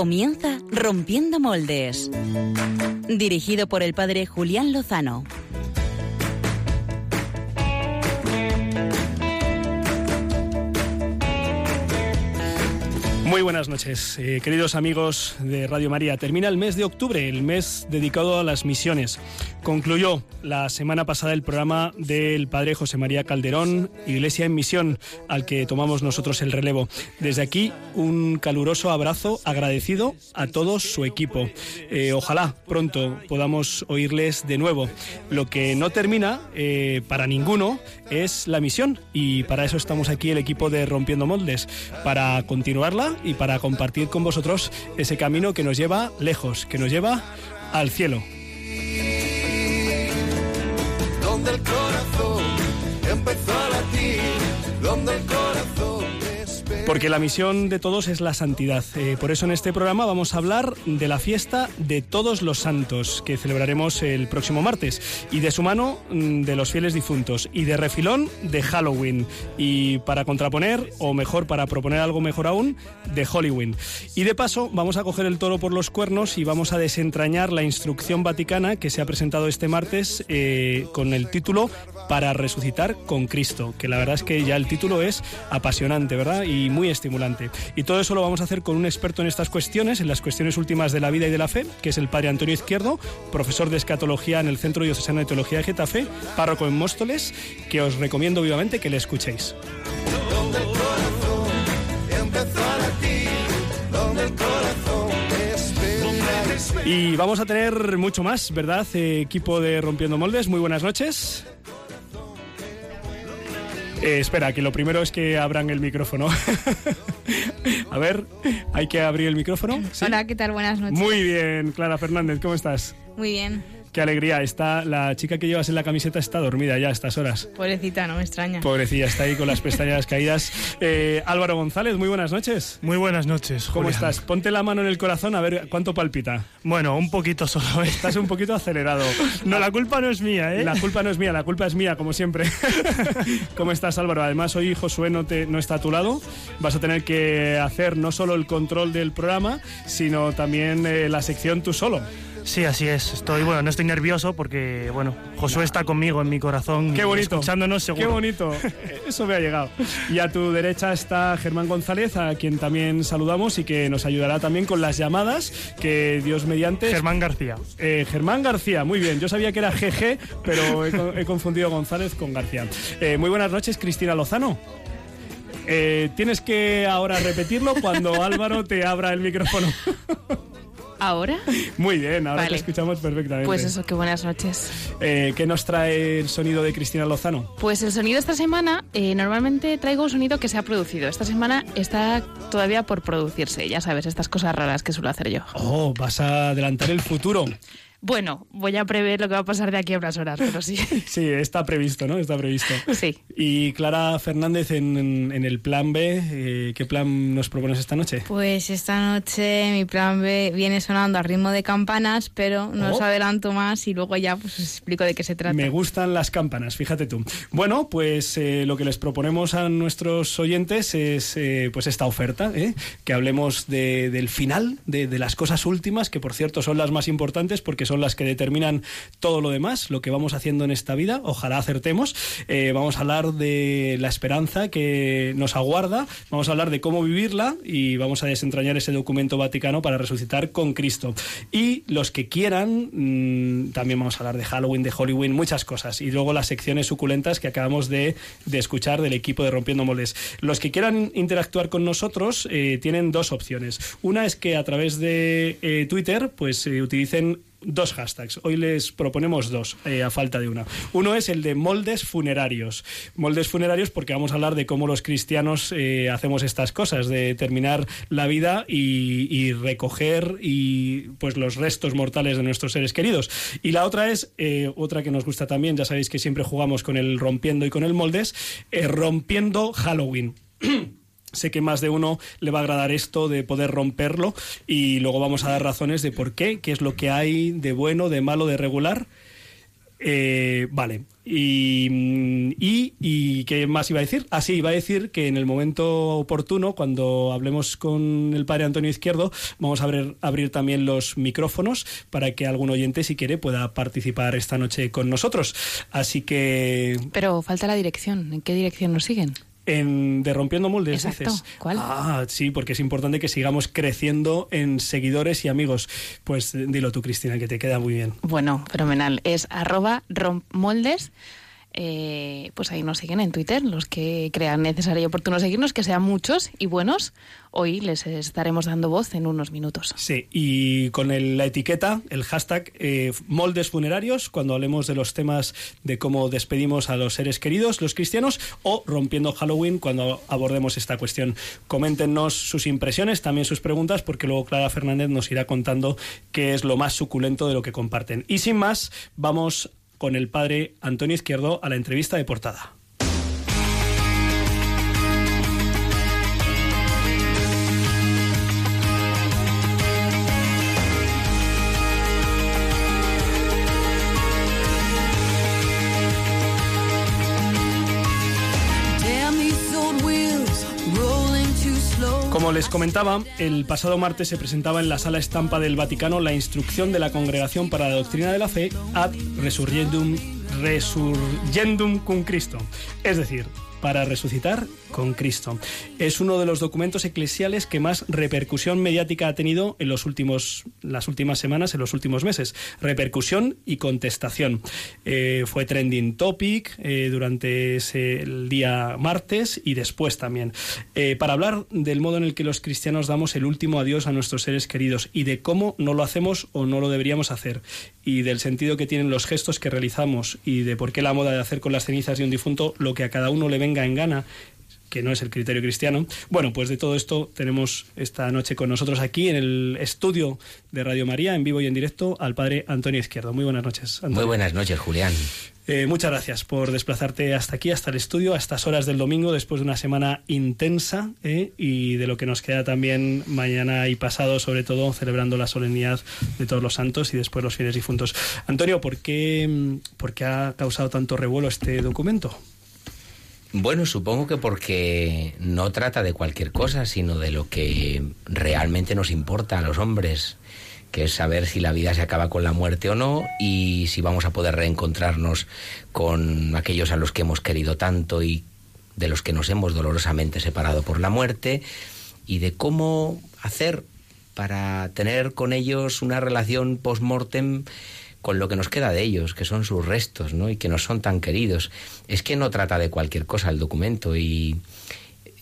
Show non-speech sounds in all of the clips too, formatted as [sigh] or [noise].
Comienza Rompiendo Moldes. Dirigido por el padre Julián Lozano. Muy buenas noches, eh, queridos amigos de Radio María. Termina el mes de octubre, el mes dedicado a las misiones. Concluyó la semana pasada el programa del padre José María Calderón, Iglesia en Misión, al que tomamos nosotros el relevo. Desde aquí, un caluroso abrazo agradecido a todo su equipo. Eh, ojalá pronto podamos oírles de nuevo. Lo que no termina eh, para ninguno es la misión y para eso estamos aquí el equipo de Rompiendo Moldes, para continuarla y para compartir con vosotros ese camino que nos lleva lejos, que nos lleva al cielo. Donde el corazón empezó a latir, donde el corazón porque la misión de todos es la santidad. Eh, por eso en este programa vamos a hablar de la fiesta de todos los santos que celebraremos el próximo martes y de su mano mm, de los fieles difuntos y de refilón de Halloween y para contraponer o mejor para proponer algo mejor aún de Halloween. Y de paso vamos a coger el toro por los cuernos y vamos a desentrañar la instrucción vaticana que se ha presentado este martes eh, con el título Para resucitar con Cristo, que la verdad es que ya el título es apasionante, ¿verdad? Estimulante. Y todo eso lo vamos a hacer con un experto en estas cuestiones, en las cuestiones últimas de la vida y de la fe, que es el padre Antonio Izquierdo, profesor de escatología en el Centro Diocesano de Teología de Getafe, párroco en Móstoles, que os recomiendo vivamente que le escuchéis. Y vamos a tener mucho más, ¿verdad? Equipo de Rompiendo Moldes, muy buenas noches. Eh, espera, que lo primero es que abran el micrófono. [laughs] a ver, hay que abrir el micrófono. Hola, ¿qué tal? Buenas noches. Muy bien, Clara Fernández, ¿cómo estás? Muy bien. Qué alegría. Está, la chica que llevas en la camiseta está dormida ya a estas horas. Pobrecita, no me extraña. Pobrecilla, está ahí con las [laughs] pestañas caídas. Eh, Álvaro González, muy buenas noches. Muy buenas noches. ¿Cómo estás? Ponte la mano en el corazón a ver cuánto palpita. Bueno, un poquito solo. ¿eh? Estás un poquito acelerado. [laughs] No, la culpa no es mía, ¿eh? La culpa no es mía, la culpa es mía, como siempre. [laughs] ¿Cómo estás, Álvaro? Además, hoy Josué no, te, no está a tu lado. Vas a tener que hacer no solo el control del programa, sino también eh, la sección tú solo. Sí, así es. Estoy, bueno, no estoy nervioso porque, bueno, Josué está conmigo en mi corazón. Qué bonito. Escuchándonos seguro. Qué bonito. [laughs] Eso me ha llegado. Y a tu derecha está Germán González, a quien también saludamos y que nos ayudará también con las llamadas que Dios mediante... Germán García. Eh, Germán García, muy bien. Yo sabía que era GG, pero he, confundido González con García. Eh, muy buenas noches, Cristina Lozano. Eh, tienes que ahora repetirlo cuando [laughs] Álvaro te abra el micrófono. [laughs] ¿Ahora? Muy bien, ahora te escuchamos perfectamente. Pues eso, qué buenas noches. Eh, ¿Qué nos trae el sonido de Cristina Lozano? Pues el sonido esta semana, eh, normalmente traigo un sonido que se ha producido. Esta semana está todavía por producirse, ya sabes, estas cosas raras que suelo hacer yo. Oh, vas a adelantar el futuro. Bueno, voy a prever lo que va a pasar de aquí a unas horas, pero sí. [laughs] sí, está previsto, ¿no? Está previsto. Sí. Y Clara Fernández, en, el plan B, eh, ¿qué plan nos propones esta noche? Pues esta noche mi plan B viene sonando a ritmo de campanas, pero no os oh. adelanto más y luego ya pues os explico de qué se trata. Me gustan las campanas, fíjate tú. Bueno, pues eh, lo que les proponemos a nuestros oyentes es eh, pues esta oferta, que hablemos del final, de, de las cosas últimas, que por cierto son las más importantes porque son las que determinan todo lo demás, lo que vamos haciendo en esta vida. Ojalá acertemos. Eh, vamos a hablar de la esperanza que nos aguarda, vamos a hablar de cómo vivirla y vamos a desentrañar ese documento vaticano para resucitar con Cristo. Y los que quieran, mm, también vamos a hablar de Halloween, de Halloween, muchas cosas. Y luego las secciones suculentas que acabamos de, escuchar del equipo de Rompiendo Moles. Los que quieran interactuar con nosotros eh, tienen dos opciones. Una es que a través de eh, Twitter pues utilicen dos hashtags. Hoy les proponemos dos, eh, a falta de una. Uno es el de moldes funerarios. Moldes funerarios porque vamos a hablar de cómo los cristianos eh, hacemos estas cosas, de terminar la vida y, recoger y pues los restos mortales de nuestros seres queridos. Y la otra es, eh, otra que nos gusta también, ya sabéis que siempre jugamos con el rompiendo y con el moldes, rompiendo Halloween. [clears throat] Sé que más de uno le va a agradar esto de poder romperlo y luego vamos a dar razones de por qué, qué es lo que hay de bueno, de malo, de regular. Eh, vale. Y, y, y, qué más iba a decir? Ah, sí, iba a decir que en el momento oportuno, cuando hablemos con el padre Antonio Izquierdo, vamos a abrir, abrir también los micrófonos para que algún oyente, si quiere, pueda participar esta noche con nosotros. Así que. Pero falta la dirección. ¿En qué dirección nos siguen? En de Rompiendo Moldes, Exacto. dices. ¿Cuál? Ah, sí, porque es importante que sigamos creciendo en seguidores y amigos. Pues dilo tú, Cristina, que te queda muy bien. Bueno, fenomenal. Es arroba. Eh, pues ahí nos siguen en Twitter, los que crean necesario y oportuno seguirnos, que sean muchos y buenos. Hoy les estaremos dando voz en unos minutos. Sí, y con la etiqueta, el hashtag eh, moldes funerarios, cuando hablemos de los temas de cómo despedimos a los seres queridos, los cristianos, o rompiendo Halloween, cuando abordemos esta cuestión. Coméntenos sus impresiones, también sus preguntas, porque luego Clara Fernández nos irá contando qué es lo más suculento de lo que comparten. Y sin más, vamos con el padre Antonio Izquierdo a la entrevista de portada. Como les comentaba, el pasado martes se presentaba en la sala estampa del Vaticano la instrucción de la Congregación para la Doctrina de la Fe ad resurgendum, resurgendum cum Cristo, es decir, para resucitar con Cristo. Es uno de los documentos eclesiales que más repercusión mediática ha tenido en los últimos, las últimas semanas, en los últimos meses. Repercusión y contestación. Eh, fue trending topic eh, durante ese, el día martes y después también. Eh, para hablar del modo en el que los cristianos damos el último adiós a nuestros seres queridos y de cómo no lo hacemos o no lo deberíamos hacer y del sentido que tienen los gestos que realizamos y de por qué la moda de hacer con las cenizas de un difunto lo que a cada uno le venga en gana que no es el criterio cristiano. Bueno, pues de todo esto tenemos esta noche con nosotros aquí en el estudio de Radio María, en vivo y en directo, al padre Antonio Izquierdo. Muy buenas noches. Antonio. Muy buenas noches, Julián. Eh, muchas gracias por desplazarte hasta aquí, hasta el estudio, a estas horas del domingo, después de una semana intensa eh, y de lo que nos queda también mañana y pasado, sobre todo celebrando la solemnidad de todos los santos y después los fieles difuntos. Antonio, ¿por qué, mm, por qué ha causado tanto revuelo este documento? Bueno, supongo que porque no trata de cualquier cosa, sino de lo que realmente nos importa a los hombres, que es saber si la vida se acaba con la muerte o no y si vamos a poder reencontrarnos con aquellos a los que hemos querido tanto y de los que nos hemos dolorosamente separado por la muerte y de cómo hacer para tener con ellos una relación post-mortem con lo que nos queda de ellos, que son sus restos, ¿no? Y que nos son tan queridos. Es que no trata de cualquier cosa el documento y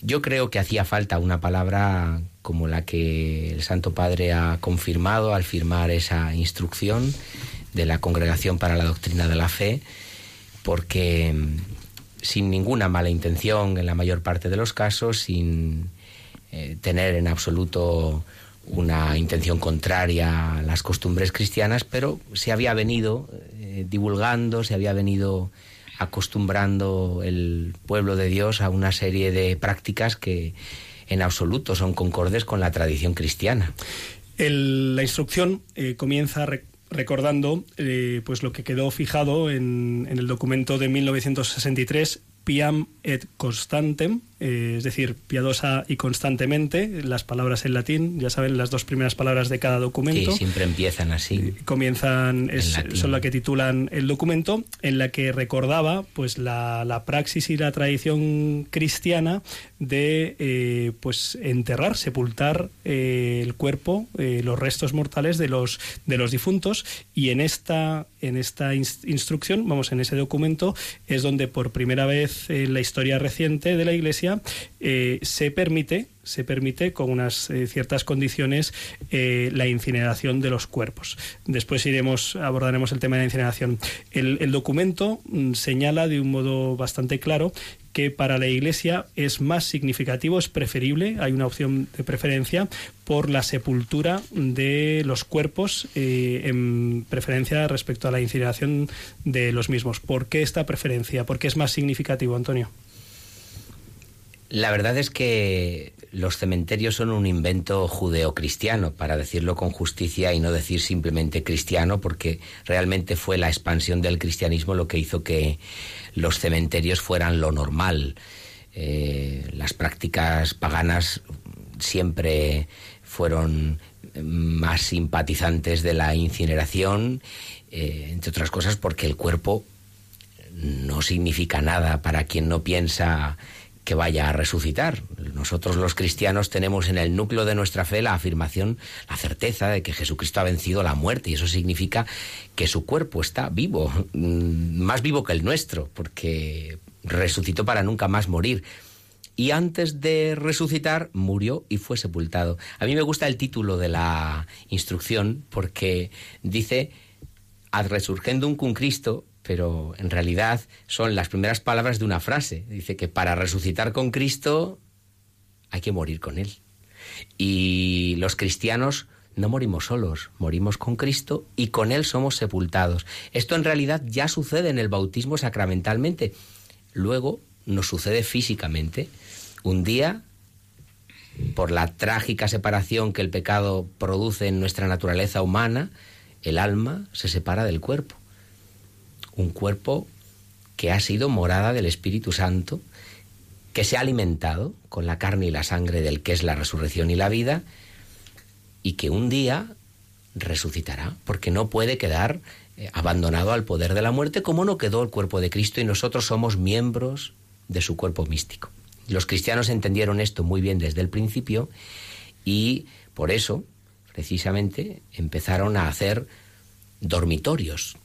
yo creo que hacía falta una palabra como la que el Santo Padre ha confirmado al firmar esa instrucción de la Congregación para la Doctrina de la Fe, porque mm, sin ninguna mala intención en la mayor parte de los casos, sin eh, tener en absoluto una intención contraria a las costumbres cristianas, pero se había venido eh, divulgando, se había venido acostumbrando el pueblo de Dios a una serie de prácticas que en absoluto son concordes con la tradición cristiana. La instrucción eh, comienza re- recordando eh, pues lo que quedó fijado en, en el documento de 1963 Piam et constantem, eh, es decir, piadosa y constantemente, las palabras en latín, ya saben, las dos primeras palabras de cada documento. Que siempre empiezan así. comienzan es- son la que titulan el documento en la que recordaba pues la, la praxis y la tradición cristiana de eh, pues enterrar sepultar eh, el cuerpo eh, los restos mortales de los de los difuntos. Y en esta en esta ins- instrucción vamos en ese documento es donde por primera vez en la historia reciente de la Iglesia eh, se permite se permite con unas eh, ciertas condiciones eh, la incineración de los cuerpos. Después iremos abordaremos el tema de la incineración. El, documento mm, señala de un modo bastante claro que para la Iglesia es más significativo, es preferible, hay una opción de preferencia por la sepultura de los cuerpos en preferencia respecto a la incineración de los mismos. ¿Por qué esta preferencia? ¿Por qué es más significativo, Antonio? La verdad es que los cementerios son un invento judeocristiano, para decirlo con justicia y no decir simplemente cristiano, porque realmente fue la expansión del cristianismo lo que hizo que los cementerios fueran lo normal. Eh, las prácticas paganas siempre fueron más simpatizantes de la incineración, eh, entre otras cosas porque el cuerpo no significa nada para quien no piensa que vaya a resucitar. Nosotros los cristianos tenemos en el núcleo de nuestra fe la afirmación, la certeza de que Jesucristo ha vencido la muerte y eso significa que su cuerpo está vivo, mm, más vivo que el nuestro, porque resucitó para nunca más morir. Y antes de resucitar, murió y fue sepultado. A mí me gusta el título de la instrucción porque dice ad resurgendum cum Cristo pero en realidad son las primeras palabras de una frase. Dice que para resucitar con Cristo hay que morir con Él. Y los cristianos no morimos solos, morimos con Cristo y con Él somos sepultados. Esto en realidad ya sucede en el bautismo sacramentalmente. Luego nos sucede físicamente. Un día, por la trágica separación que el pecado produce en nuestra naturaleza humana, el alma se separa del cuerpo un cuerpo que ha sido morada del Espíritu Santo, que se ha alimentado con la carne y la sangre del que es la resurrección y la vida, y que un día resucitará, porque no puede quedar eh, abandonado al poder de la muerte como no quedó el cuerpo de Cristo y nosotros somos miembros de su cuerpo místico. Los cristianos entendieron esto muy bien desde el principio y por eso, precisamente, empezaron a hacer dormitorios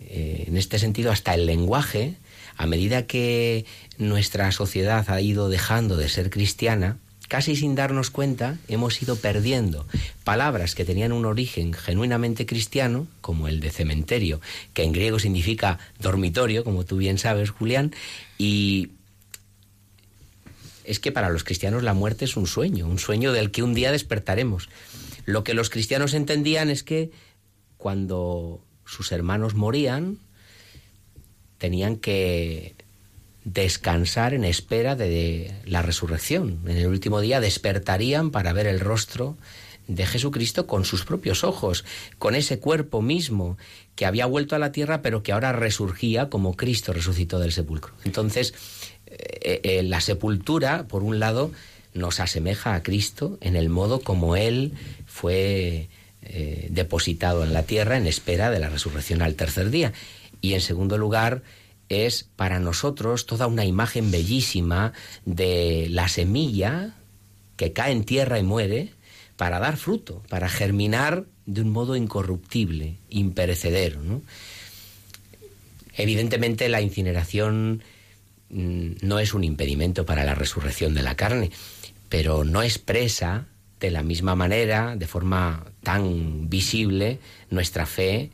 eh, en este sentido, hasta el lenguaje, a medida que nuestra sociedad ha ido dejando de ser cristiana, casi sin darnos cuenta, hemos ido perdiendo palabras que tenían un origen genuinamente cristiano, como el de cementerio, que en griego significa dormitorio, como tú bien sabes, Julián, y es que para los cristianos la muerte es un sueño, un sueño del que un día despertaremos. Lo que los cristianos entendían es que cuando sus hermanos morían, tenían que descansar en espera de la resurrección. En el último día despertarían para ver el rostro de Jesucristo con sus propios ojos, con ese cuerpo mismo que había vuelto a la tierra pero que ahora resurgía como Cristo resucitó del sepulcro. Entonces, eh, eh, la sepultura, por un lado, nos asemeja a Cristo en el modo como Él fue eh, depositado en la tierra en espera de la resurrección al tercer día. Y en segundo lugar, es para nosotros toda una imagen bellísima de la semilla que cae en tierra y muere para dar fruto, para germinar de un modo incorruptible, imperecedero. Evidentemente la incineración mm, no es un impedimento para la resurrección de la carne, pero no expresa de la misma manera, de forma tan visible, nuestra fe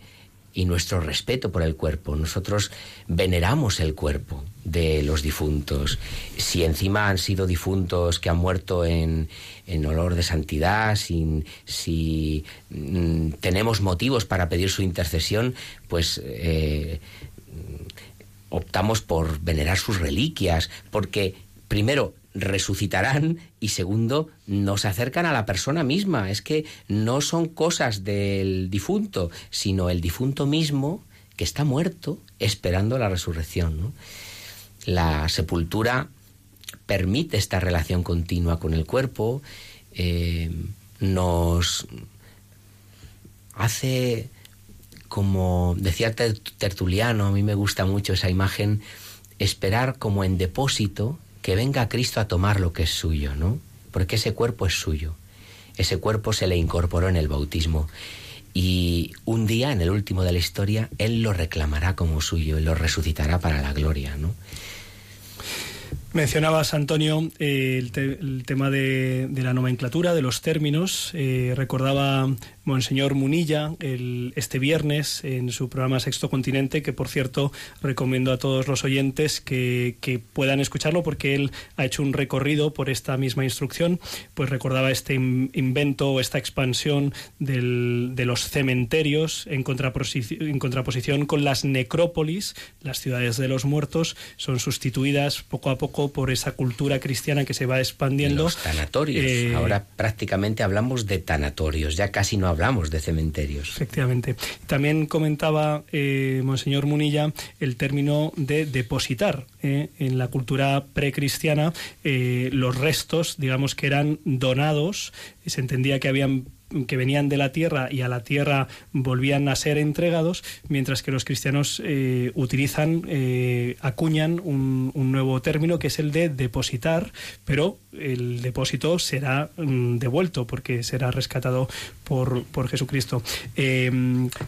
y nuestro respeto por el cuerpo. Nosotros veneramos el cuerpo de los difuntos. Si encima han sido difuntos que han muerto en, en olor de santidad, si mm, tenemos motivos para pedir su intercesión, pues eh, optamos por venerar sus reliquias, porque primero resucitarán y segundo, no se acercan a la persona misma. Es que no son cosas del difunto, sino el difunto mismo que está muerto esperando la resurrección. La sepultura permite esta relación continua con el cuerpo, eh, nos hace, como decía Tertuliano, a mí me gusta mucho esa imagen, esperar como en depósito que venga Cristo a tomar lo que es suyo, ¿no? Porque ese cuerpo es suyo. Ese cuerpo se le incorporó en el bautismo. Y un día, en el último de la historia, Él lo reclamará como suyo y lo resucitará para la gloria, ¿no? Mencionabas, Antonio, eh, el, tema de, la nomenclatura, de los términos. Eh, recordaba Monseñor Munilla el, este viernes en su programa Sexto Continente, que por cierto recomiendo a todos los oyentes que, puedan escucharlo porque él ha hecho un recorrido por esta misma instrucción. Pues recordaba este invento, esta expansión de los cementerios en contraposición, en contraposición con las necrópolis. Las ciudades de los muertos son sustituidas poco a poco poco por esa cultura cristiana que se va expandiendo. Los tanatorios. Eh, Ahora prácticamente hablamos de tanatorios, ya casi no hablamos de cementerios. Efectivamente. También comentaba eh, Monseñor Munilla el término de depositar. eh, En la cultura precristiana, eh, los restos, digamos que eran donados, se entendía que habían que venían de la tierra y a la tierra volvían a ser entregados, mientras que los cristianos eh, utilizan, acuñan un, un nuevo término que es el de depositar, pero el depósito será mm, devuelto porque será rescatado por, por Jesucristo. Eh,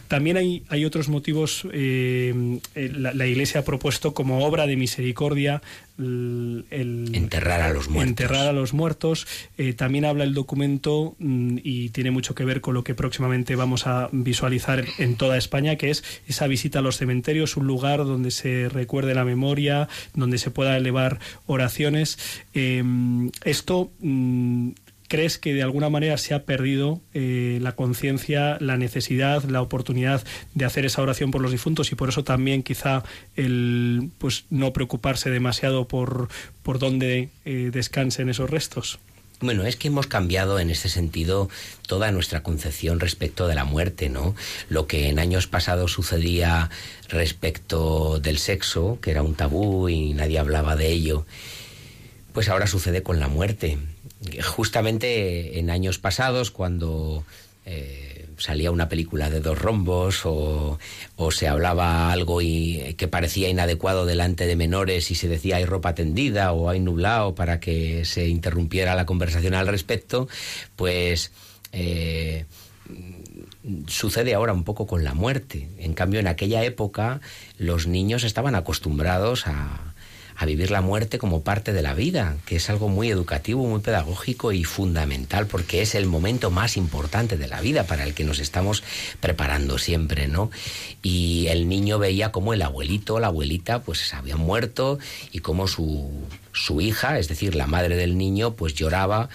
también hay, hay otros motivos, eh, eh, la, la Iglesia ha propuesto como obra de misericordia el, el- Enterrar a los muertos. enterrar a los muertos. Eh, también habla el documento mm, y tiene mucho que ver con lo que próximamente vamos a visualizar en toda España, que es esa visita a los cementerios, un lugar donde se recuerde la memoria, donde se pueda elevar oraciones. Eh, esto. ¿Crees que de alguna manera se ha perdido eh, la conciencia, la necesidad, la oportunidad de hacer esa oración por los difuntos y por eso también quizá el pues no preocuparse demasiado por, por dónde eh, descansen esos restos? Bueno, es que hemos cambiado en ese sentido toda nuestra concepción respecto de la muerte, ¿no? Lo que en años pasados sucedía respecto del sexo, que era un tabú y nadie hablaba de ello, pues ahora sucede con la muerte. Justamente en años pasados, cuando eh, salía una película de dos rombos o, o se hablaba algo y, que parecía inadecuado delante de menores y se decía hay ropa tendida o hay nublado para que se interrumpiera la conversación al respecto, pues eh, sucede ahora un poco con la muerte. En cambio, en aquella época los niños estaban acostumbrados a, a vivir la muerte como parte de la vida, que es algo muy educativo, muy pedagógico y fundamental, porque es el momento más importante de la vida para el que nos estamos preparando siempre, ¿no? Y el niño veía cómo el abuelito, la abuelita, pues habían muerto y cómo su, su hija, es decir, la madre del niño, pues lloraba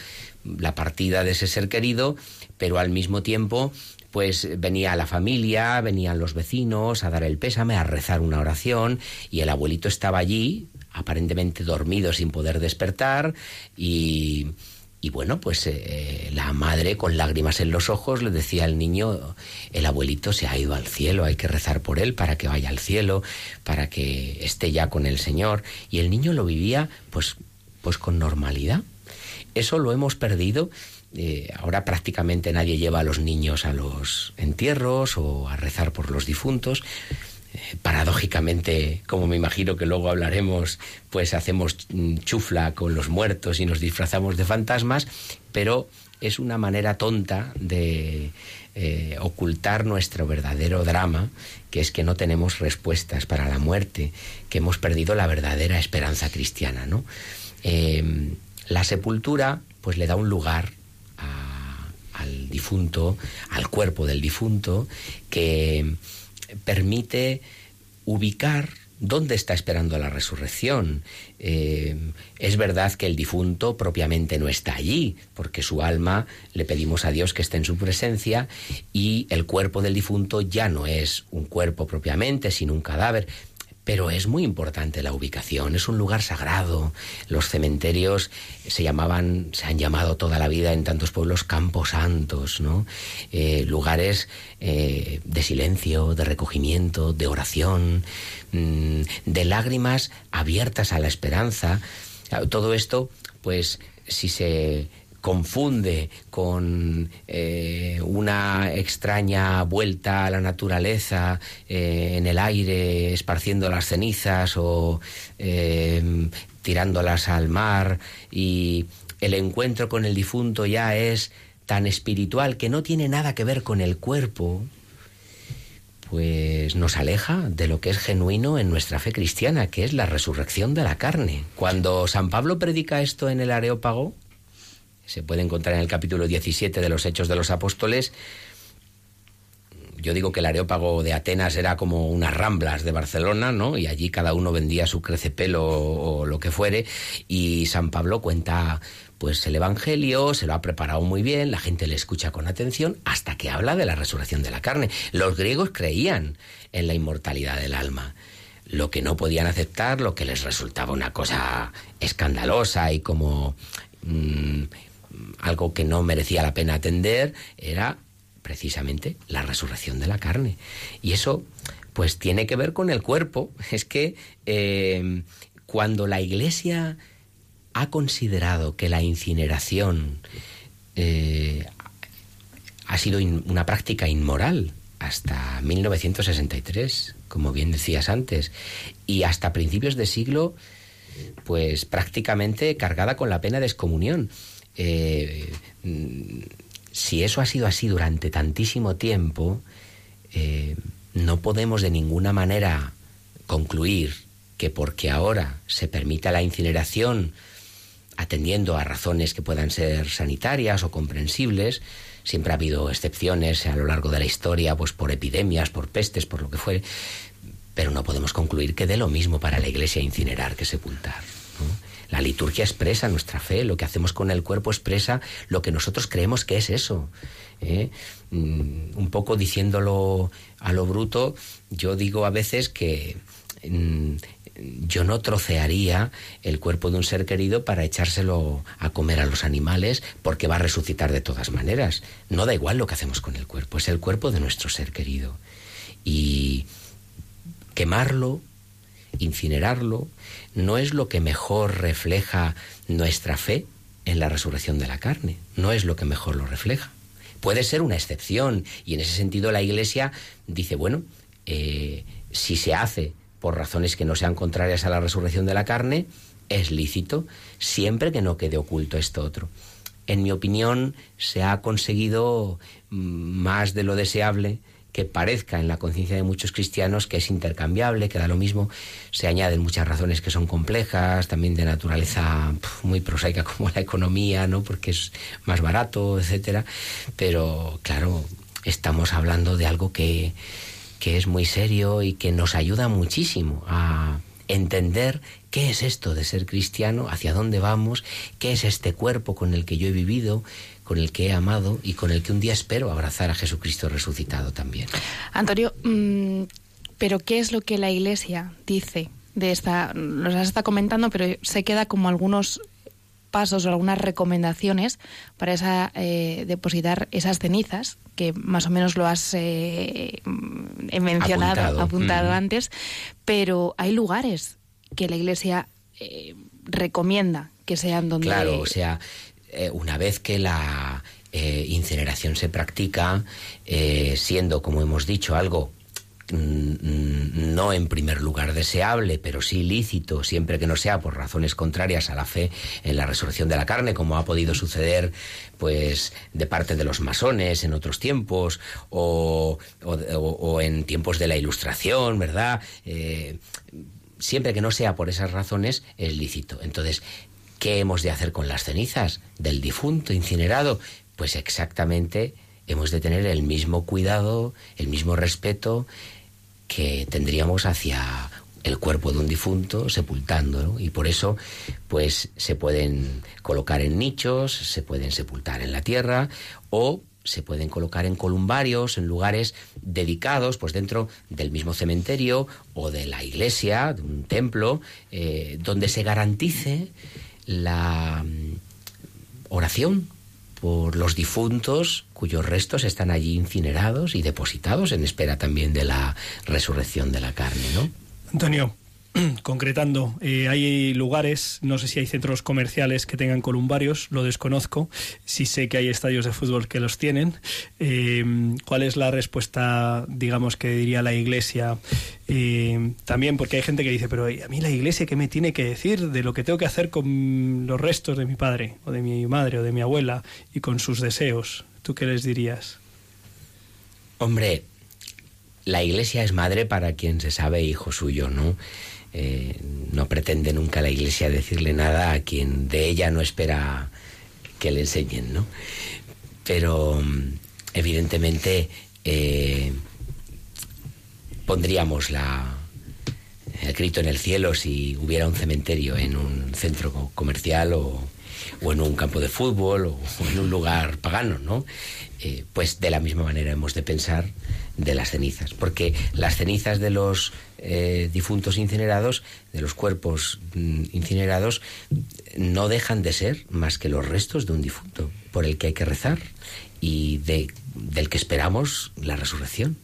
la partida de ese ser querido, pero al mismo tiempo pues venía la familia, venían los vecinos a dar el pésame, a rezar una oración, y el abuelito estaba allí, aparentemente dormido sin poder despertar, y, y bueno, pues eh, la madre con lágrimas en los ojos le decía al niño, el abuelito se ha ido al cielo, hay que rezar por él para que vaya al cielo, para que esté ya con el Señor, y el niño lo vivía pues, pues con normalidad. Eso lo hemos perdido eh, ahora prácticamente nadie lleva a los niños a los entierros o a rezar por los difuntos. Eh, paradójicamente, como me imagino que luego hablaremos, pues hacemos mm, chufla con los muertos y nos disfrazamos de fantasmas, pero es una manera tonta de eh, ocultar nuestro verdadero drama, que es que no tenemos respuestas para la muerte, que hemos perdido la verdadera esperanza cristiana, ¿no? Eh, la sepultura, pues le da un lugar a- al difunto, al cuerpo del difunto, que permite ubicar dónde está esperando la resurrección. Eh, es verdad que el difunto propiamente no está allí, porque su alma le pedimos a Dios que esté en su presencia y el cuerpo del difunto ya no es un cuerpo propiamente, sino un cadáver. Pero es muy importante la ubicación, es un lugar sagrado. Los cementerios se llamaban, se han llamado toda la vida en tantos pueblos campos santos, ¿no? Eh, lugares eh, de silencio, de recogimiento, de oración, mm, de lágrimas abiertas a la esperanza. Todo esto, pues, si se confunde con eh, una extraña vuelta a la naturaleza eh, en el aire, esparciendo las cenizas o eh, tirándolas al mar y el encuentro con el difunto ya es tan espiritual que no tiene nada que ver con el cuerpo, pues nos aleja de lo que es genuino en nuestra fe cristiana, que es la resurrección de la carne. Cuando San Pablo predica esto en el Areópago, se puede encontrar en el capítulo 17 de los Hechos de los Apóstoles, yo digo que el Areópago de Atenas era como unas ramblas de Barcelona, ¿no? Y allí cada uno vendía su crecepelo o, lo que fuere. Y San Pablo cuenta, pues, el Evangelio, se lo ha preparado muy bien, la gente le escucha con atención, hasta que habla de la resurrección de la carne. Los griegos creían en la inmortalidad del alma. lo que no podían aceptar, lo que les resultaba una cosa escandalosa y como mm, algo que no merecía la pena atender, era precisamente la resurrección de la carne. Y eso, pues, tiene que ver con el cuerpo. [laughs] Es que eh, cuando la Iglesia ha considerado que la incineración eh, ha sido una práctica inmoral hasta 1963, como bien decías antes, y hasta principios de siglo, pues prácticamente cargada con la pena de excomunión. Eh, si eso ha sido así durante tantísimo tiempo, eh, no podemos de ninguna manera concluir que porque ahora se permita la incineración atendiendo a razones que puedan ser sanitarias o comprensibles, siempre ha habido excepciones a lo largo de la historia, pues por epidemias, por pestes, por lo que fuere, pero no podemos concluir que dé lo mismo para la iglesia incinerar que sepultar. La liturgia expresa nuestra fe, lo que hacemos con el cuerpo expresa lo que nosotros creemos que es eso. ¿eh? Mm, Un poco diciéndolo a lo bruto, yo digo a veces que mm, yo no trocearía el cuerpo de un ser querido para echárselo a comer a los animales porque va a resucitar de todas maneras. No da igual lo que hacemos con el cuerpo, es el cuerpo de nuestro ser querido. Y quemarlo, incinerarlo, no es lo que mejor refleja nuestra fe en la resurrección de la carne, no es lo que mejor lo refleja. Puede ser una excepción y en ese sentido la Iglesia dice, bueno, eh, si se hace por razones que no sean contrarias a la resurrección de la carne, es lícito, siempre que no quede oculto esto otro. En mi opinión, se ha conseguido mm, más de lo deseable que parezca en la conciencia de muchos cristianos que es intercambiable, que da lo mismo. Se añaden muchas razones que son complejas, también de naturaleza muy prosaica como la economía, ¿no? Porque es más barato, etcétera. Pero claro, estamos hablando de algo que, que es muy serio y que nos ayuda muchísimo a entender qué es esto de ser cristiano, hacia dónde vamos, qué es este cuerpo con el que yo he vivido, con el que he amado y con el que un día espero abrazar a Jesucristo resucitado también. Antonio, mm, pero ¿qué es lo que la Iglesia dice de esta? Nos has estado comentando, pero se queda como algunos pasos o algunas recomendaciones para esa, eh, depositar esas cenizas, que más o menos lo has eh, mm, mencionado, Apuntado. apuntado Mm. antes, pero hay lugares que la Iglesia eh, recomienda que sean donde... Claro, o sea, eh, una vez que la eh, incineración se practica, eh, siendo, como hemos dicho, algo mm, mm, no en primer lugar deseable, pero sí lícito, siempre que no sea por razones contrarias a la fe en la resurrección de la carne, como ha podido suceder pues de parte de los masones en otros tiempos o, o- en tiempos de la ilustración, ¿verdad? Siempre que no sea por esas razones, es lícito. Entonces, ¿qué hemos de hacer con las cenizas del difunto incinerado? Pues exactamente hemos de tener el mismo cuidado, el mismo respeto que tendríamos hacia el cuerpo de un difunto sepultándolo y por eso pues se pueden colocar en nichos, se pueden sepultar en la tierra o se pueden colocar en columbarios, en lugares dedicados, pues dentro del mismo cementerio o de la iglesia, de un templo, eh, donde se garantice la mm, oración por los difuntos cuyos restos están allí incinerados y depositados en espera también de la resurrección de la carne, ¿no? Antonio, [clears throat] concretando, eh, hay lugares, no sé si hay centros comerciales que tengan columbarios, lo desconozco, sí sé que hay estadios de fútbol que los tienen. Eh, ¿Cuál es la respuesta, digamos, que diría la Iglesia? Eh, también porque hay gente que dice, pero a mí la Iglesia, ¿qué me tiene que decir de lo que tengo que hacer con los restos de mi padre, o de mi madre, o de mi abuela, y con sus deseos? ¿Tú qué les dirías? Hombre, la iglesia es madre para quien se sabe hijo suyo, ¿no? Eh, no pretende nunca la iglesia decirle nada a quien de ella no espera que le enseñen, ¿no? Pero mm, evidentemente eh, pondríamos la, el grito en el cielo si hubiera un cementerio en un centro co- comercial o, o en un campo de fútbol o, o en un lugar pagano, ¿no? Eh, pues de la misma manera hemos de pensar de las cenizas, porque las cenizas de los eh, difuntos incinerados, de los cuerpos mm, incinerados, no dejan de ser más que los restos de un difunto por el que hay que rezar y de, del que esperamos la resurrección.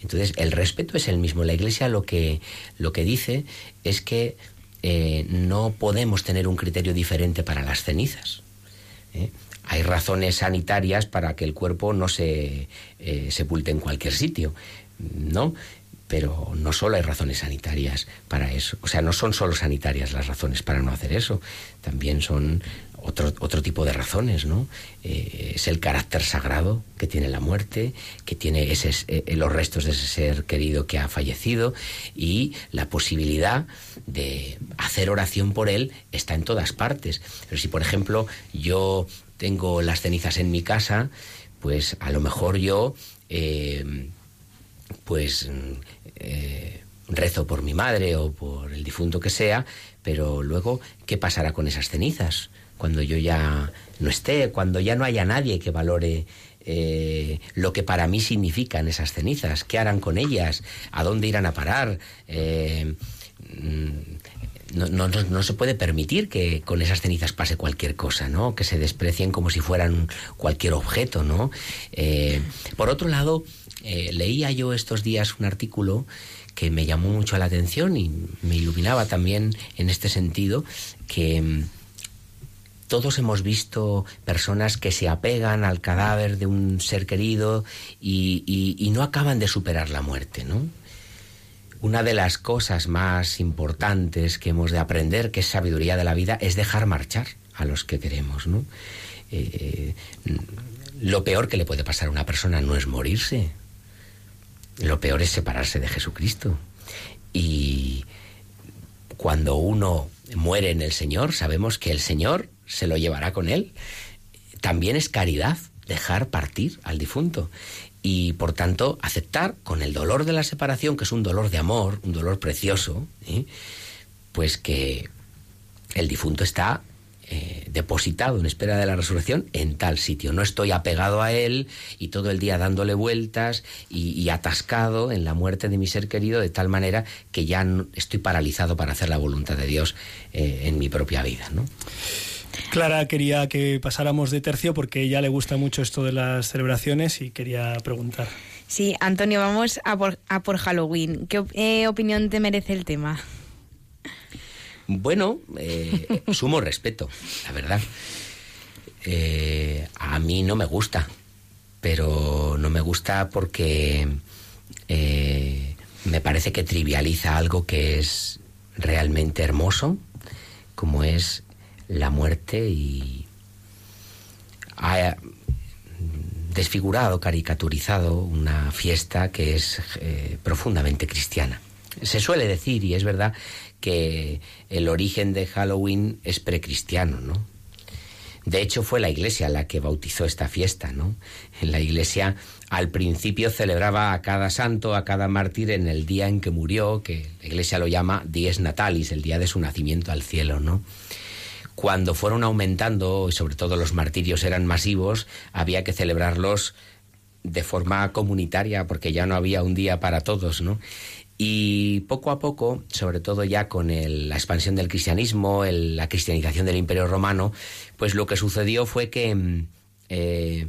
Entonces, el respeto es el mismo. La Iglesia lo que, lo que dice es que eh, no podemos tener un criterio diferente para las cenizas. ¿eh? Hay razones sanitarias para que el cuerpo no se eh, sepulte en cualquier sitio, ¿no? Pero no solo hay razones sanitarias para eso. O sea, no son solo sanitarias las razones para no hacer eso. También son otro, otro tipo de razones, ¿no? Eh, es el carácter sagrado que tiene la muerte, que tiene ese, eh, los restos de ese ser querido que ha fallecido y la posibilidad de hacer oración por él está en todas partes. Pero si, por ejemplo, yo tengo las cenizas en mi casa, pues a lo mejor yo, eh, pues rezo por mi madre o por el difunto que sea, pero luego, ¿qué pasará con esas cenizas? cuando yo ya no esté, cuando ya no haya nadie que valore eh, lo que para mí significan esas cenizas, qué harán con ellas, a dónde irán a parar. Eh, mm, no, no, no, se puede permitir que con esas cenizas pase cualquier cosa, ¿no? Que se desprecien como si fueran cualquier objeto, ¿no? Eh, por otro lado, leía yo estos días un artículo que me llamó mucho la atención y me iluminaba también en este sentido, que todos hemos visto personas que se apegan al cadáver de un ser querido y, no acaban de superar la muerte, ¿no? Una de las cosas más importantes que hemos de aprender, que es sabiduría de la vida, es dejar marchar a los que queremos, ¿no? Eh, lo peor que le puede pasar a una persona no es morirse. Lo peor es separarse de Jesucristo. Y cuando uno muere en el Señor, sabemos que el Señor se lo llevará con él. También es caridad dejar partir al difunto y por tanto aceptar con el dolor de la separación, que es un dolor de amor, un dolor precioso, pues que el difunto está eh, depositado en espera de la resurrección en tal sitio. No estoy apegado a él y todo el día dándole vueltas y, atascado en la muerte de mi ser querido de tal manera que ya estoy paralizado para hacer la voluntad de Dios eh, en mi propia vida. ¿no? Clara quería que pasáramos de tercio porque ella le gusta mucho esto de las celebraciones y quería preguntar. Sí, Antonio, vamos a por, Halloween. ¿Qué eh, opinión te merece el tema? Bueno, eh, [laughs] sumo respeto, la verdad. Eh, a mí no me gusta, pero no me gusta porque me parece que trivializa algo que es realmente hermoso, como es la muerte y ha desfigurado, caricaturizado una fiesta que es eh, profundamente cristiana. Se suele decir, y es verdad, que el origen de Halloween es precristiano, ¿no? De hecho, fue la Iglesia la que bautizó esta fiesta, ¿no? La Iglesia al principio celebraba a cada santo, a cada mártir en el día en que murió, que la Iglesia lo llama Dies Natalis, el día de su nacimiento al cielo, ¿no? Cuando fueron aumentando, y sobre todo los martirios eran masivos, había que celebrarlos de forma comunitaria, porque ya no había un día para todos, ¿no? Y poco a poco, sobre todo ya con la expansión del cristianismo, la cristianización del Imperio Romano, pues lo que sucedió fue que mm, eh,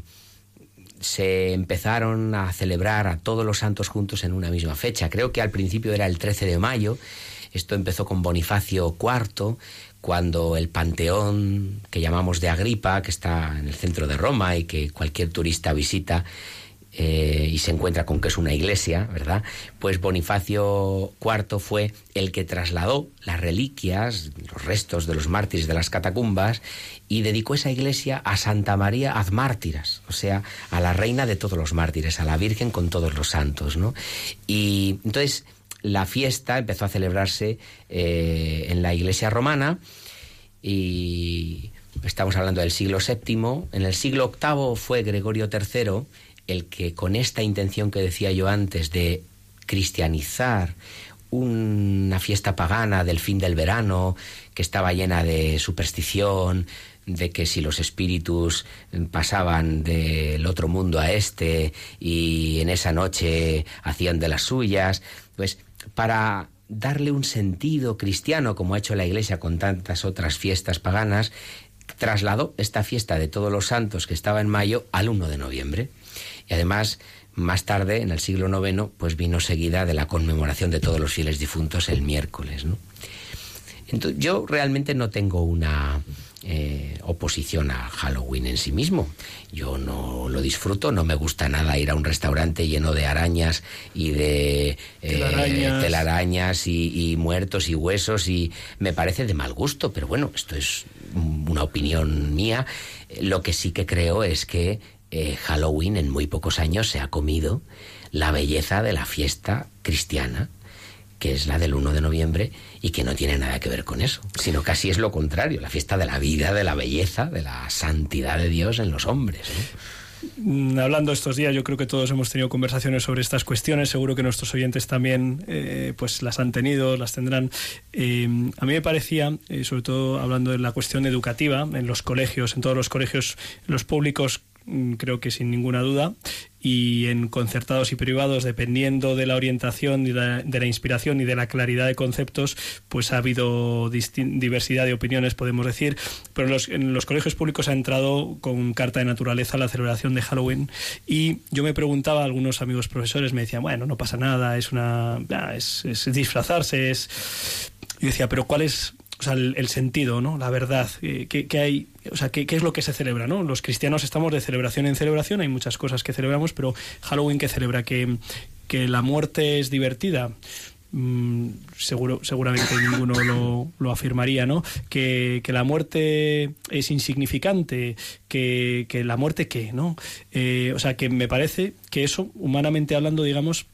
se empezaron a celebrar a todos los santos juntos en una misma fecha. Creo que al principio era el 13 de mayo. Esto empezó con Bonifacio IV, cuando el panteón que llamamos de Agripa, que está en el centro de Roma y que cualquier turista visita eh, y se encuentra con que es una iglesia, ¿verdad? Pues Bonifacio IV fue el que trasladó las reliquias, los restos de los mártires de las catacumbas y dedicó esa iglesia a Santa María ad Mártiras, o sea, a la reina de todos los mártires, a la Virgen con todos los santos, ¿no? Y entonces la fiesta empezó a celebrarse eh, en la iglesia romana y estamos hablando del siglo VII. En el siglo VIII fue Gregorio III el que con esta intención que decía yo antes de cristianizar una fiesta pagana del fin del verano que estaba llena de superstición, de que si los espíritus pasaban del otro mundo a este y en esa noche hacían de las suyas, pues para darle un sentido cristiano, como ha hecho la Iglesia con tantas otras fiestas paganas, trasladó esta fiesta de todos los santos que estaba en mayo al 1 de noviembre. Y además, más tarde, en el siglo IX, pues vino seguida de la conmemoración de todos los fieles difuntos el miércoles. ¿no? Entonces, yo realmente no tengo una eh, oposición a Halloween en sí mismo. Yo no lo disfruto, no me gusta nada ir a un restaurante lleno de arañas y de eh, Telarañas. telarañas y, y muertos y huesos y me parece de mal gusto, pero bueno, esto es una opinión mía. Lo que sí que creo es que eh, Halloween en muy pocos años se ha comido la belleza de la fiesta cristiana que es la del 1 de noviembre y que no tiene nada que ver con eso, sino casi es lo contrario, la fiesta de la vida, de la belleza, de la santidad de Dios en los hombres. Mm, Hablando estos días, yo creo que todos hemos tenido conversaciones sobre estas cuestiones. Seguro que nuestros oyentes también, eh, pues las han tenido, las tendrán. Eh, a mí me parecía, eh, sobre todo hablando de la cuestión educativa, en los colegios, en todos los colegios, los públicos, creo que sin ninguna duda, y en concertados y privados, dependiendo de la orientación y de la, inspiración y de la claridad de conceptos, pues ha habido diversidad de opiniones, podemos decir. Pero en los, colegios públicos ha entrado con carta de naturaleza la celebración de Halloween. Y yo me preguntaba, algunos amigos profesores me decían, bueno, no pasa nada, es una. ah, es, es disfrazarse, es. Y decía, pero ¿cuál es o sea, el, sentido, ¿no? La verdad, eh, ¿qué, qué hay, o sea, ¿qué, qué es lo que se celebra, ¿no? Los cristianos estamos de celebración en celebración, hay muchas cosas que celebramos, pero Halloween que celebra que, que la muerte es divertida. Mm, seguro, seguramente [laughs] ninguno lo, lo afirmaría, ¿no? Que, que la muerte es insignificante, que, que la muerte qué, ¿no? Eh, o sea, que me parece que eso, humanamente hablando, digamos,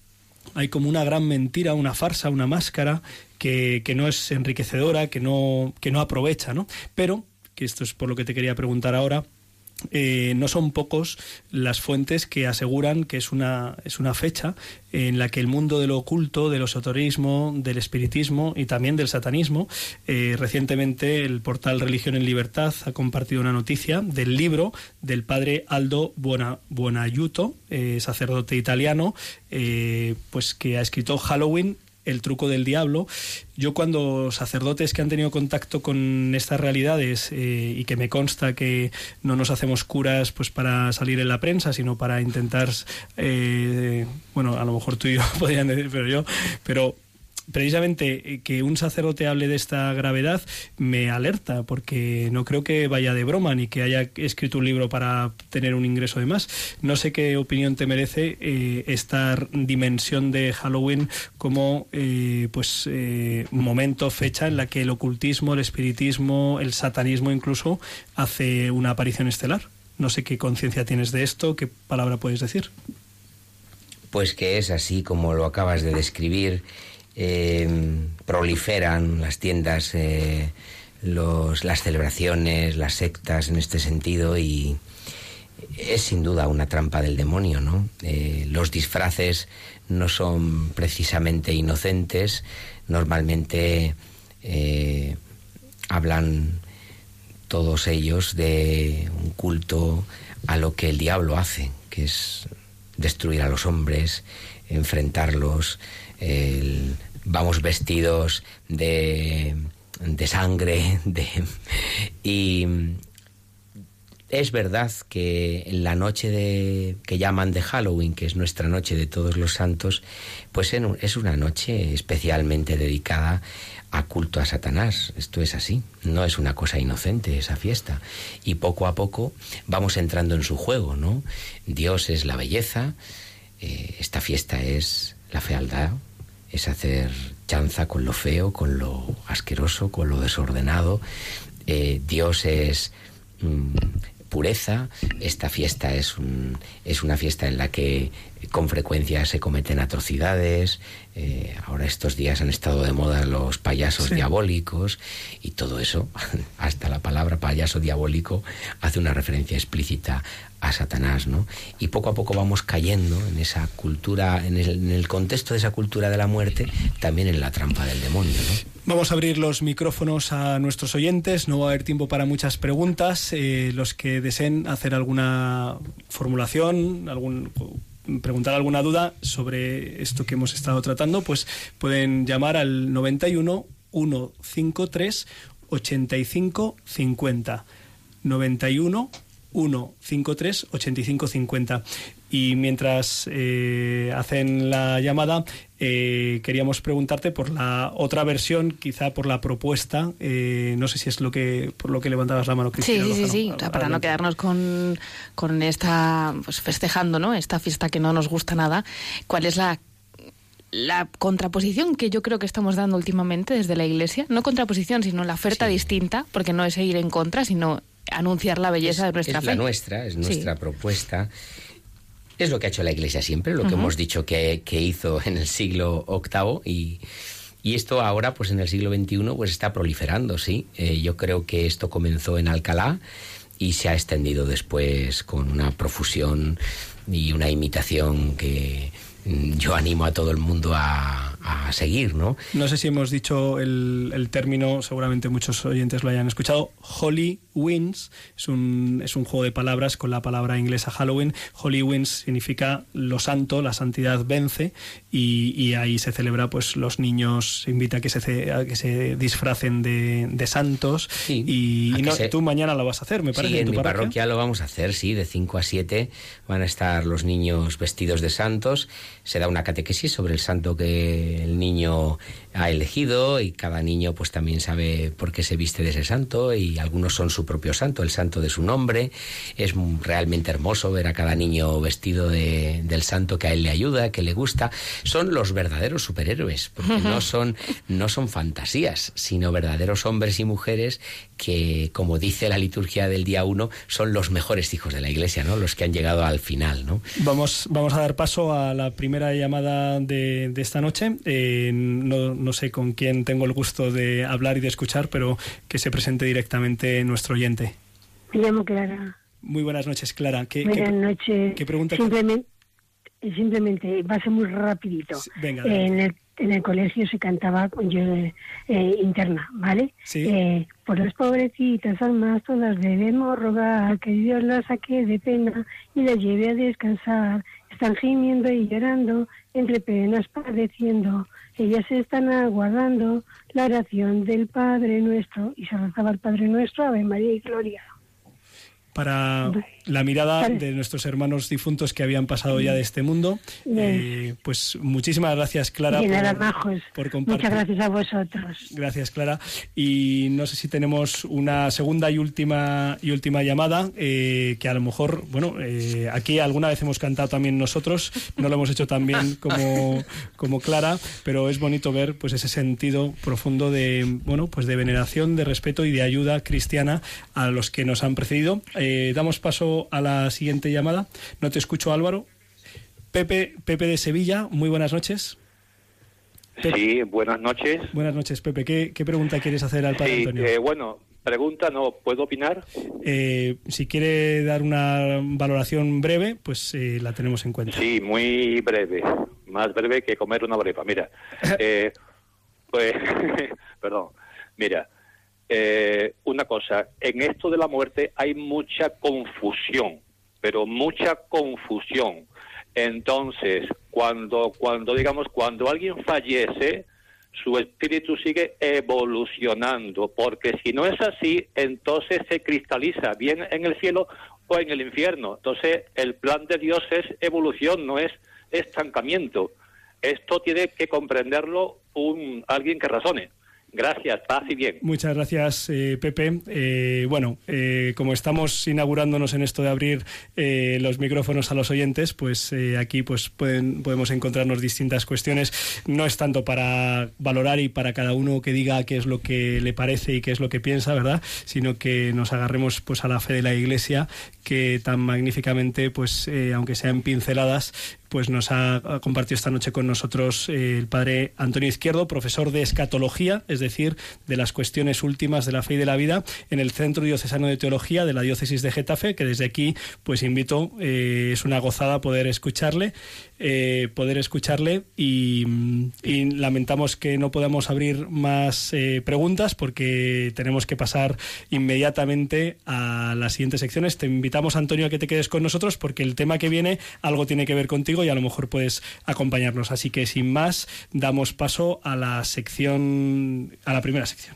hay como una gran mentira, una farsa, una máscara que, que no es enriquecedora, que no, que no aprovecha, ¿no? Pero, que esto es por lo que te quería preguntar ahora, eh, no son pocos las fuentes que aseguran que es una, es una fecha en la que el mundo de lo oculto, del esoterismo, del espiritismo y también del satanismo, eh, recientemente el portal Religión en Libertad ha compartido una noticia del libro del padre Aldo Buona, Buonaiuto, eh, sacerdote italiano, pues que ha escrito Halloween el truco del diablo. Yo cuando sacerdotes que han tenido contacto con estas realidades eh, y que me consta que no nos hacemos curas pues para salir en la prensa, sino para intentar, eh, bueno, a lo mejor tú y yo [laughs] podrían decir, pero yo, pero precisamente eh, que un sacerdote hable de esta gravedad me alerta, porque no creo que vaya de broma ni que haya escrito un libro para tener un ingreso de más. No sé qué opinión te merece eh, esta dimensión de Halloween como eh, pues eh, momento, fecha en la que el ocultismo, el espiritismo, el satanismo incluso hace una aparición estelar. No sé qué conciencia tienes de esto, qué palabra puedes decir. Pues que es así como lo acabas de describir. Eh, proliferan las tiendas, eh, los, las celebraciones, las sectas en este sentido y es sin duda una trampa del demonio, ¿no? Eh, los disfraces no son precisamente inocentes, normalmente eh, hablan todos ellos de un culto a lo que el diablo hace, que es destruir a los hombres, enfrentarlos, vamos vestidos de, de sangre, [laughs] de, y es verdad que en la noche de, que llaman de Halloween, que es nuestra noche de todos los santos, pues es una noche especialmente dedicada a culto a Satanás. Esto es así, no es una cosa inocente esa fiesta. Y poco a poco vamos entrando en su juego, ¿no? Dios es la belleza, eh, esta fiesta es la fealdad, es hacer chanza con lo feo, con lo asqueroso, con lo desordenado. Eh, Dios es mm, pureza. Esta fiesta es, un- es una fiesta en la que con frecuencia se cometen atrocidades. Eh, ahora estos días han estado de moda los payasos Sí. diabólicos y todo eso, [laughs] hasta la palabra payaso diabólico hace una referencia explícita a Satanás, ¿no? Y poco a poco vamos cayendo en esa cultura, en el, en el contexto de esa cultura de la muerte, también en la trampa del demonio, ¿no? Vamos a abrir los micrófonos a nuestros oyentes. No va a haber tiempo para muchas preguntas. Eh, los que deseen hacer alguna formulación, algún preguntar alguna duda sobre esto que hemos estado tratando, pues pueden llamar al 91 153 85 50. 91 153 85 50. Y mientras eh, hacen la llamada, eh, queríamos preguntarte por la otra versión, quizá por la propuesta. eh, no sé si es lo que por lo que levantabas la mano, Sí, Cristina. sí, sí, sí. O sea, para no quedarnos con, con esta, pues festejando, ¿no? Esta fiesta que no nos gusta nada. ¿Cuál es la, la contraposición que yo creo que estamos dando últimamente desde la Iglesia? No contraposición, sino la oferta Sí. distinta, porque no es ir en contra, sino anunciar la belleza de nuestra es fe. la nuestra, es Sí. nuestra propuesta. Es lo que ha hecho la Iglesia siempre, lo que hemos dicho que, que hizo en el siglo VIII y, y esto ahora, pues en el siglo XXI, pues está proliferando, sí. Eh, yo creo que esto comenzó en Alcalá y se ha extendido después con una profusión y una imitación que mm, yo animo a todo el mundo a, a seguir, ¿no? No sé si hemos dicho el, el término, seguramente muchos oyentes lo hayan escuchado. Holy Wins es un, es un juego de palabras con la palabra inglesa Halloween. Holy Wins significa lo santo, la santidad vence, y, y ahí se celebra, pues los niños se invita a que se, a que se disfracen de, de santos. Sí, y y no, se- tú mañana lo vas a hacer, me parece. Sí, en tu mi parroquia? lo vamos a hacer, sí, de 5 a 7 van a estar los niños vestidos de santos, se da una catequesis sobre el santo que el niño ha elegido y cada niño pues también sabe por qué se viste de ese santo y algunos son su propio santo, el santo de su nombre. Es realmente hermoso ver a cada niño vestido de- del santo que a él le ayuda, que le gusta. Son los verdaderos superhéroes, porque no [laughs] son, no son fantasías, sino verdaderos hombres y mujeres que, como dice la liturgia del día uno, son los mejores hijos de la iglesia, ¿no? Los que han llegado al final, ¿no? Vamos, vamos a dar paso a la primera llamada de, de esta noche. Eh, no, no sé con quién tengo el gusto de hablar y de escuchar, pero que se presente directamente nuestro oyente. Me llamo Clara. Muy buenas noches, Clara. ¿Qué, Buenas qué- noches. qué pregunta? Simplemente, simplemente va a ser muy rapidito. Venga, en, el, en el colegio se cantaba con yo eh, interna, ¿vale? Sí. Eh, por las pobrecitas almas todas debemos rogar que Dios las saque de pena y las lleve a descansar. Están gimiendo y llorando, entre penas padeciendo. Ellas están aguardando la oración del Padre Nuestro. Y se rezaba el Padre Nuestro, Ave María y Gloria. Para la mirada de nuestros hermanos difuntos que habían pasado ya de este mundo. Eh, pues muchísimas gracias, Clara, por, majos. por compartir. Muchas gracias a vosotros. Gracias, Clara. Y no sé si tenemos una segunda y última y última llamada, eh, que a lo mejor, bueno, eh, aquí alguna vez hemos cantado también nosotros, no lo hemos hecho tan bien [laughs] como, como Clara, pero es bonito ver pues ese sentido profundo de, bueno, pues de veneración, de respeto y de ayuda cristiana a los que nos han precedido. Eh, damos paso a la siguiente llamada. No te escucho, Álvaro. Pepe, Pepe de Sevilla, muy buenas noches. Pepe. Sí, buenas noches. Buenas noches, Pepe. ¿Qué, qué pregunta quieres hacer al padre Sí, Antonio? eh, bueno, pregunta, no, ¿puedo opinar? Eh, si quiere dar una valoración breve, pues eh, la tenemos en cuenta. Sí, muy breve, más breve que comer una brepa. Mira, [laughs] eh, pues, [laughs] perdón, mira, eh, una cosa, en esto de la muerte hay mucha confusión, pero mucha confusión. Entonces, cuando, cuando digamos, cuando alguien fallece, su espíritu sigue evolucionando, porque si no es así, entonces se cristaliza bien en el cielo o en el infierno. Entonces, el plan de Dios es evolución, no es estancamiento. Esto tiene que comprenderlo un alguien que razone. Gracias, paz y bien. Muchas gracias, eh, Pepe. Eh, bueno, eh, como estamos inaugurándonos en esto de abrir eh, los micrófonos a los oyentes, pues aquí pues pueden, podemos encontrarnos distintas cuestiones. No es tanto para valorar y para cada uno que diga qué es lo que le parece y qué es lo que piensa, ¿verdad? Sino que nos agarremos pues a la fe de la Iglesia, que tan magníficamente, pues aunque sean pinceladas, pues nos ha, compartido esta noche con nosotros eh, el padre Antonio Izquierdo, profesor de escatología, es decir, de las cuestiones últimas de la fe y de la vida, en el Centro Diocesano de Teología de la Diócesis de Getafe, que desde aquí pues invito, eh, es una gozada poder escucharle, eh, poder escucharle y, lamentamos que no podamos abrir más eh, preguntas porque tenemos que pasar inmediatamente a las siguientes secciones. Te invitamos, Antonio, a que te quedes con nosotros porque el tema que viene algo tiene que ver contigo y a lo mejor puedes acompañarnos. Así que sin más, damos paso a la sección, a la primera sección.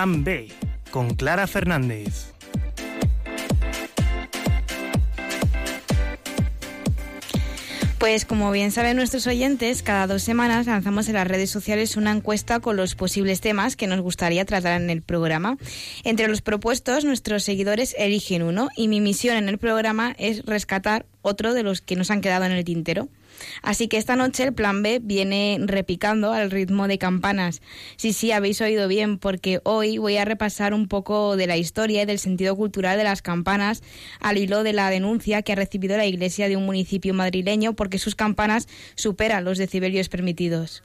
Plan B con Clara Fernández. Pues como bien saben nuestros oyentes, cada dos semanas lanzamos en las redes sociales una encuesta con los posibles temas que nos gustaría tratar en el programa. Entre los propuestos, nuestros seguidores eligen uno y mi misión en el programa es rescatar otro de los que nos han quedado en el tintero. Así que esta noche el plan B viene repicando al ritmo de campanas. Sí, sí, habéis oído bien, porque hoy voy a repasar un poco de la historia y del sentido cultural de las campanas al hilo de la denuncia que ha recibido la iglesia de un municipio madrileño porque sus campanas superan los decibelios permitidos.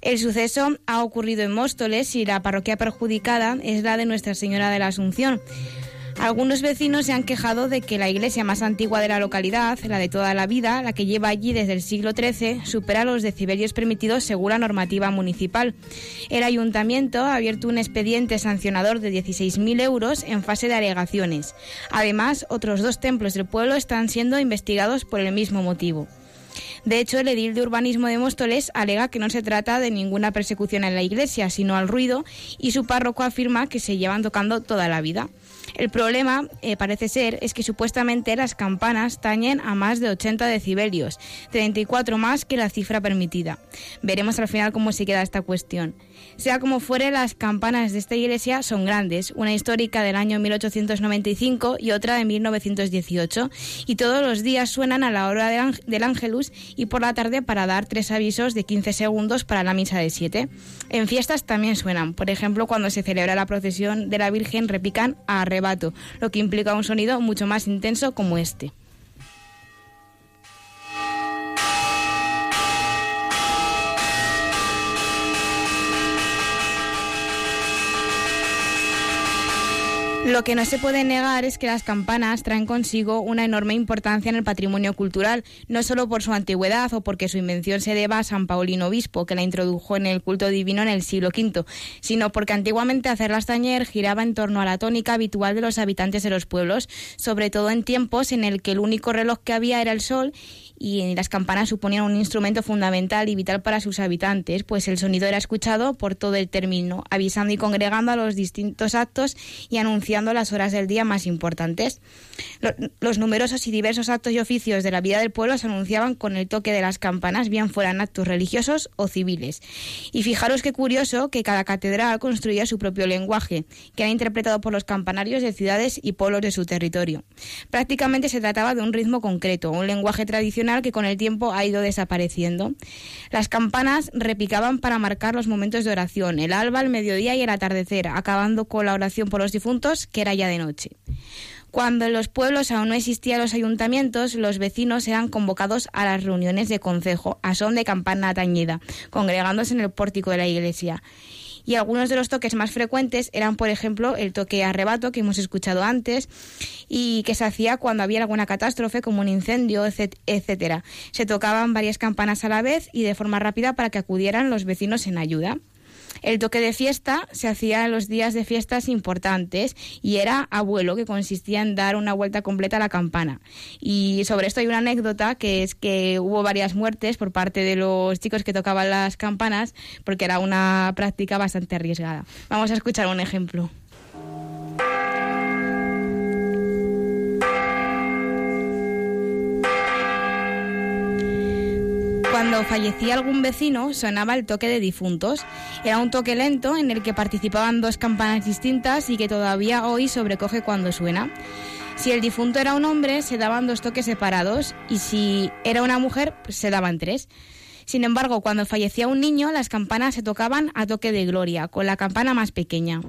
El suceso ha ocurrido en Móstoles y la parroquia perjudicada es la de Nuestra Señora de la Asunción. Algunos vecinos se han quejado de que la iglesia más antigua de la localidad, la de toda la vida, la que lleva allí desde el siglo XIII, supera los decibelios permitidos según la normativa municipal. El ayuntamiento ha abierto un expediente sancionador de 16.000 euros en fase de alegaciones. Además, otros dos templos del pueblo están siendo investigados por el mismo motivo. De hecho, el edil de urbanismo de Móstoles alega que no se trata de ninguna persecución en la iglesia, sino al ruido, y su párroco afirma que se llevan tocando toda la vida. El problema, eh, parece ser, es que supuestamente las campanas tañen a más de 80 decibelios, 34 más que la cifra permitida. Veremos al final cómo se queda esta cuestión. Sea como fuere, las campanas de esta iglesia son grandes, una histórica del año 1895 y otra de 1918, y todos los días suenan a la hora del áng- del Ángelus y por la tarde para dar tres avisos de 15 segundos para la misa de 7. En fiestas también suenan, por ejemplo, cuando se celebra la procesión de la Virgen repican a lo que implica un sonido mucho más intenso como este. Lo que no se puede negar es que las campanas traen consigo una enorme importancia en el patrimonio cultural, no solo por su antigüedad o porque su invención se deba a San Paulino Obispo, que la introdujo en el culto divino en el siglo V, sino porque antiguamente hacerlas tañer giraba en torno a la tónica habitual de los habitantes de los pueblos, sobre todo en tiempos en el que el único reloj que había era el sol y las campanas suponían un instrumento fundamental y vital para sus habitantes, pues el sonido era escuchado por todo el término, avisando y congregando a los distintos actos y anunciando las horas del día más importantes. Lo- Los numerosos y diversos actos y oficios de la vida del pueblo se anunciaban con el toque de las campanas, bien fueran actos religiosos o civiles. Y fijaros qué curioso que cada catedral construía su propio lenguaje, que era interpretado por los campanarios de ciudades y pueblos de su territorio. Prácticamente se trataba de un ritmo concreto, un lenguaje tradicional que con el tiempo ha ido desapareciendo. Las campanas repicaban para marcar los momentos de oración, el alba, el mediodía y el atardecer, acabando con la oración por los difuntos, que era ya de noche. Cuando en los pueblos aún no existían los ayuntamientos, los vecinos eran convocados a las reuniones de concejo, a son de campana tañida, congregándose en el pórtico de la iglesia. Y algunos de los toques más frecuentes eran, por ejemplo, el toque arrebato que hemos escuchado antes y que se hacía cuando había alguna catástrofe como un incendio, etc- etcétera. Se tocaban varias campanas a la vez y de forma rápida para que acudieran los vecinos en ayuda. El toque de fiesta se hacía en los días de fiestas importantes y era abuelo, que consistía en dar una vuelta completa a la campana. Y sobre esto hay una anécdota, que es que hubo varias muertes por parte de los chicos que tocaban las campanas, porque era una práctica bastante arriesgada. Vamos a escuchar un ejemplo. Cuando fallecía algún vecino sonaba el toque de difuntos. Era un toque lento en el que participaban dos campanas distintas y que todavía hoy sobrecoge cuando suena. Si el difunto era un hombre, se daban dos toques separados y si era una mujer, pues se daban tres. Sin embargo, cuando fallecía un niño, las campanas se tocaban a toque de gloria, con la campana más pequeña.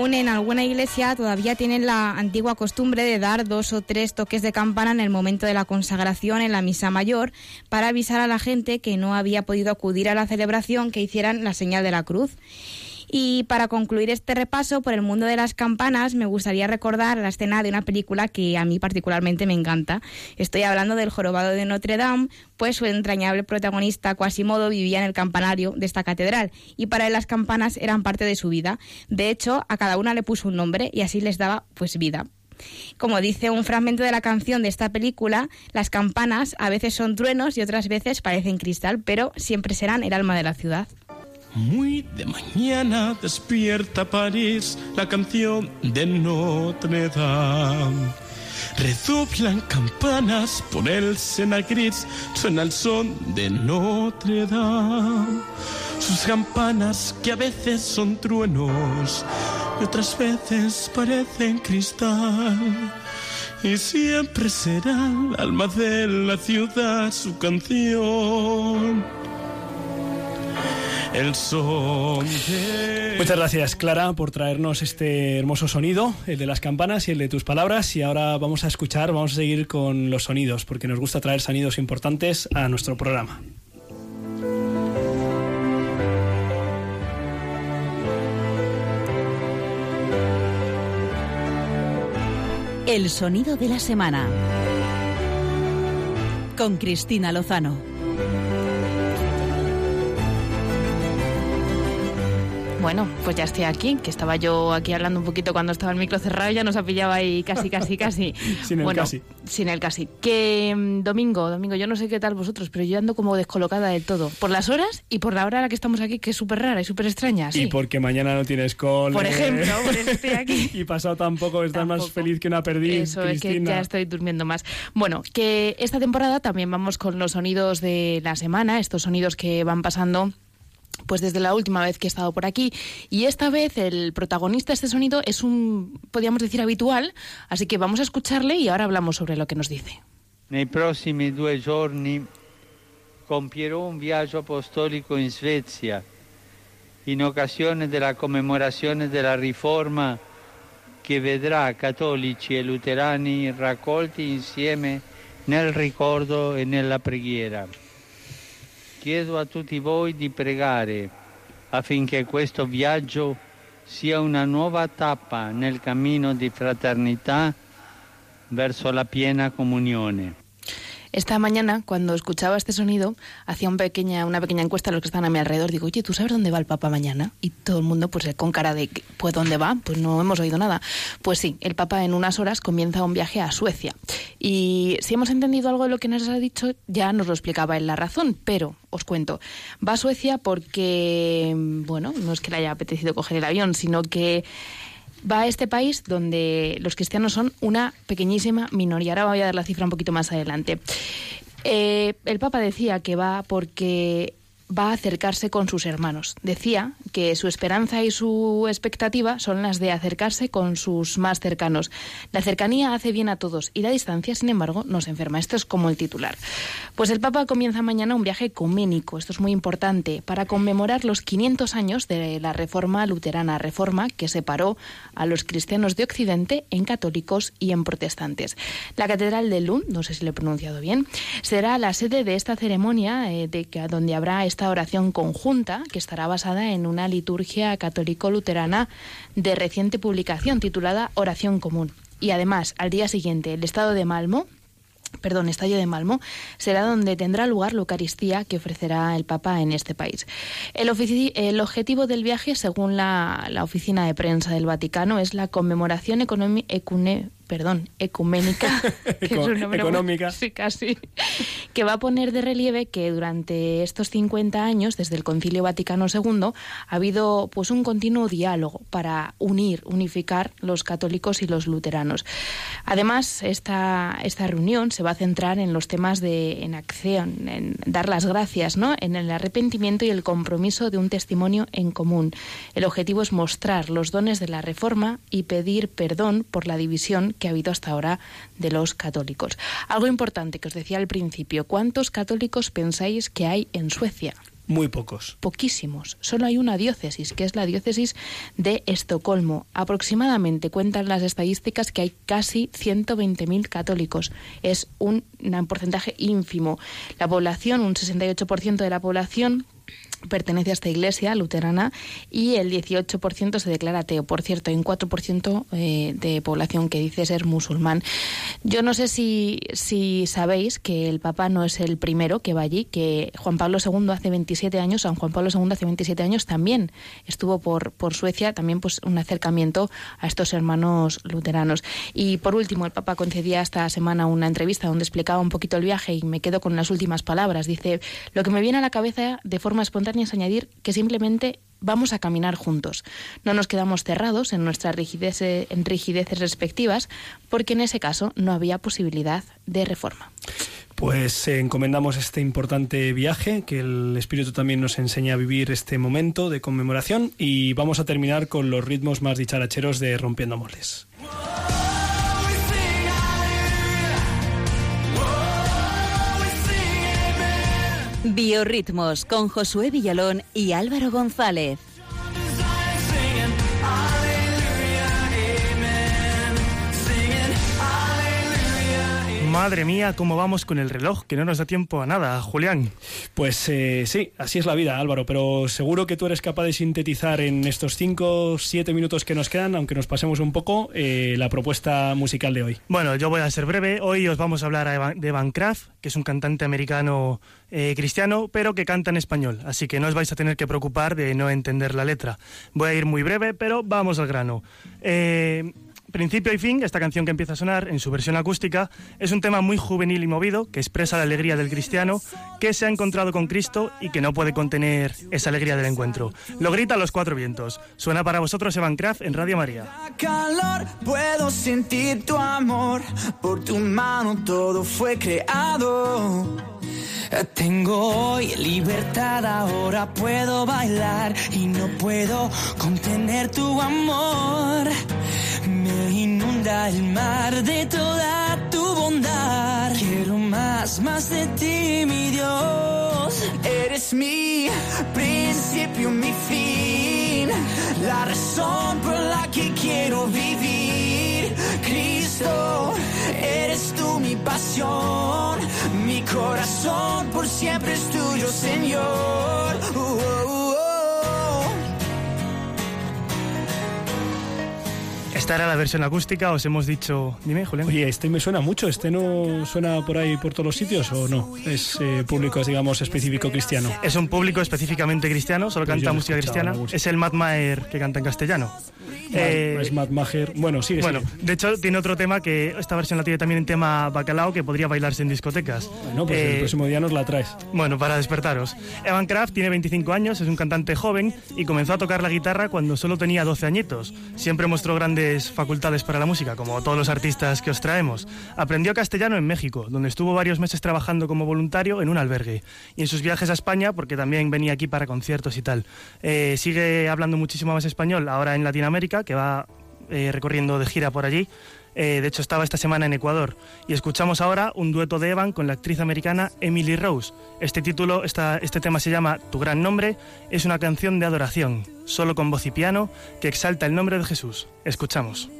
Aún en alguna iglesia todavía tienen la antigua costumbre de dar dos o tres toques de campana en el momento de la consagración en la misa mayor para avisar a la gente que no había podido acudir a la celebración que hicieran la señal de la cruz. Y para concluir este repaso por el mundo de las campanas, me gustaría recordar la escena de una película que a mí particularmente me encanta. Estoy hablando del Jorobado de Notre Dame, pues su entrañable protagonista Quasimodo vivía en el campanario de esta catedral y para él las campanas eran parte de su vida. De hecho, a cada una le puso un nombre y así les daba pues vida. Como dice un fragmento de la canción de esta película, las campanas a veces son truenos y otras veces parecen cristal, pero siempre serán el alma de la ciudad. Muy de mañana despierta París la canción de Notre Dame. Redoblan campanas por el Sena gris, suena el son de Notre Dame. Sus campanas que a veces son truenos y otras veces parecen cristal. Y siempre será el alma de la ciudad su canción. El son de... Muchas gracias, Clara, por traernos este hermoso sonido, el de las campanas y el de tus palabras. Y ahora vamos a escuchar, vamos a seguir con los sonidos, porque nos gusta traer sonidos importantes a nuestro programa. El sonido de la semana. Con Cristina Lozano. Bueno, pues ya estoy aquí, que estaba yo aquí hablando un poquito cuando estaba el micro cerrado y ya nos ha pillado ahí casi, casi, casi. [laughs] Sin el bueno, casi. Sin el casi. Que mm, domingo, domingo, yo no sé qué tal vosotros, pero yo ando como descolocada del todo. Por las horas y por la hora a la que estamos aquí, que es súper rara y súper extraña. Sí. Y porque mañana no tienes cole. Por ejemplo, [laughs] por eso estoy aquí. y pasado tampoco estás más feliz que una perdiz, Eso es que Cristina. ya estoy durmiendo más. Bueno, que esta temporada también vamos con los sonidos de la semana, estos sonidos que van pasando pues desde la última vez que he estado por aquí y esta vez el protagonista de este sonido es un podríamos decir habitual, así que vamos a escucharle y ahora hablamos sobre lo que nos dice. Nei prossimi due giorni compierò un viaggio apostolico in Svezia in occasione della commemorazione della riforma che vedrà cattolici e luterani raccolti insieme nel ricordo e nella preghiera. Chiedo a tutti voi di pregare affinché questo viaggio sia una nuova tappa nel cammino di fraternità verso la piena comunione. Esta mañana, cuando escuchaba este sonido, hacía pequeña, una pequeña encuesta a los que están a mi alrededor. Digo, oye, ¿tú sabes dónde va el Papa mañana? Y todo el mundo, pues con cara de, pues ¿dónde va? Pues no hemos oído nada. Pues sí, el Papa en unas horas comienza un viaje a Suecia. Y si hemos entendido algo de lo que nos ha dicho, ya nos lo explicaba él la razón, pero os cuento. Va a Suecia porque, bueno, no es que le haya apetecido coger el avión, sino que va a este país donde los cristianos son una pequeñísima minoría. Ahora voy a dar la cifra un poquito más adelante. Eh, el Papa decía que va porque va a acercarse con sus hermanos. Decía que su esperanza y su expectativa son las de acercarse con sus más cercanos. La cercanía hace bien a todos y la distancia, sin embargo, nos enferma. Esto es como el titular. Pues el Papa comienza mañana un viaje ecuménico, esto es muy importante, para conmemorar los 500 años de la reforma luterana, reforma que separó a los cristianos de Occidente en católicos y en protestantes. La Catedral de Lund, no sé si lo he pronunciado bien, será la sede de esta ceremonia, eh, de que, donde habrá esta oración conjunta, que estará basada en una liturgia católico-luterana de reciente publicación titulada Oración Común. Y además, al día siguiente, el Estado de Malmo, perdón, Estadio de Malmo, será donde tendrá lugar la Eucaristía que ofrecerá el Papa en este país. El, objetivo del viaje, según la, la oficina de prensa del Vaticano, es la conmemoración ecune- perdón, ecuménica, [laughs] que es un nombre muy- Económica. sí, casi, que va a poner de relieve que durante estos 50 años, desde el Concilio Vaticano II, ha habido pues un continuo diálogo para unir, unificar los católicos y los luteranos. Además, esta, esta reunión se va a centrar en los temas de en acción, en dar las gracias, ¿no? en el arrepentimiento y el compromiso de un testimonio en común. El objetivo es mostrar los dones de la Reforma y pedir perdón por la división que ha habido hasta ahora de los católicos. Algo importante que os decía al principio, ¿cuántos católicos pensáis que hay en Suecia? Muy pocos. poquísimos. Solo hay una diócesis, que es la diócesis de Estocolmo. Aproximadamente cuentan las estadísticas que hay casi 120.000 católicos. Es un, un porcentaje ínfimo. La población, un 68% de la población pertenece a esta iglesia luterana y el 18% se declara ateo. Por cierto, hay un 4% eh, de población que dice ser musulmán. Yo no sé si, si sabéis que el Papa no es el primero que va allí, que Juan Pablo II hace 27 años, San Juan Pablo II hace 27 años también estuvo por, por Suecia, también pues un acercamiento a estos hermanos luteranos. Y por último, el Papa concedía esta semana una entrevista donde explicaba un poquito el viaje y me quedo con las últimas palabras. Dice, lo que me viene a la cabeza de forma espontánea es añadir que simplemente vamos a caminar juntos. No nos quedamos cerrados en nuestras rigideces respectivas, porque en ese caso no había posibilidad de reforma. Pues eh, encomendamos este importante viaje, que el Espíritu también nos enseña a vivir este momento de conmemoración y vamos a terminar con los ritmos más dicharacheros de Rompiendo Moldes. Biorritmos con Josué Villalón y Álvaro González. Madre mía, cómo vamos con el reloj, que no nos da tiempo a nada, Julián. Pues eh, sí, así es la vida, Álvaro, pero seguro que tú eres capaz de sintetizar en estos 5 7 minutos que nos quedan, aunque nos pasemos un poco, eh, la propuesta musical de hoy. Bueno, yo voy a ser breve. Hoy os vamos a hablar de Evan Kraft, que es un cantante americano eh, cristiano, pero que canta en español. Así que no os vais a tener que preocupar de no entender la letra. Voy a ir muy breve, pero vamos al grano. Eh, Principio y fin, esta canción que empieza a sonar en su versión acústica, es un tema muy juvenil y movido que expresa la alegría del cristiano que se ha encontrado con Cristo y que no puede contener esa alegría del encuentro. Lo grita a los cuatro vientos. Suena para vosotros Evan Kraft en Radio María. Tengo hoy libertad, ahora puedo bailar y no puedo contener tu amor. Me inunda el mar de toda tu bondad. Quiero más, más de ti, mi Dios. Eres mi principio, mi fin. La razón por la que quiero vivir. Eres tú mi pasión. Mi corazón por siempre es tuyo, Señor. Uh, uh, Esta era la versión acústica, os hemos dicho... Dime, Julián. Oye, este me suena mucho, ¿este no suena por ahí por todos los sitios o no? Es eh, público, digamos, específico cristiano. Es un público específicamente cristiano, solo Pues canta música cristiana. Es el Matt Maher que canta en castellano. Eh, es Matt Maher. Bueno, sigue, bueno, sigue. de hecho tiene otro tema que esta versión la tiene también en tema bacalao que podría bailarse en discotecas. Bueno, pues Eh, el próximo día nos la traes. Bueno, para despertaros. Evan Kraft tiene 25 años, es un cantante joven y comenzó a tocar la guitarra cuando solo tenía 12 añitos. Siempre mostró grandes facultades para la música, como todos los artistas que os traemos. Aprendió castellano en México, donde estuvo varios meses trabajando como voluntario en un albergue. Y en sus viajes a España, porque también venía aquí para conciertos y tal. Eh, sigue hablando muchísimo más español ahora en Latinoamérica, que va eh, recorriendo de gira por allí. Eh, de hecho, estaba esta semana en Ecuador. Y escuchamos ahora un dueto de Evan con la actriz americana Emily Rose. Este título, esta- este tema se llama Tu gran nombre. Es una canción de adoración, solo con voz y piano, que exalta el nombre de Jesús. Escuchamos.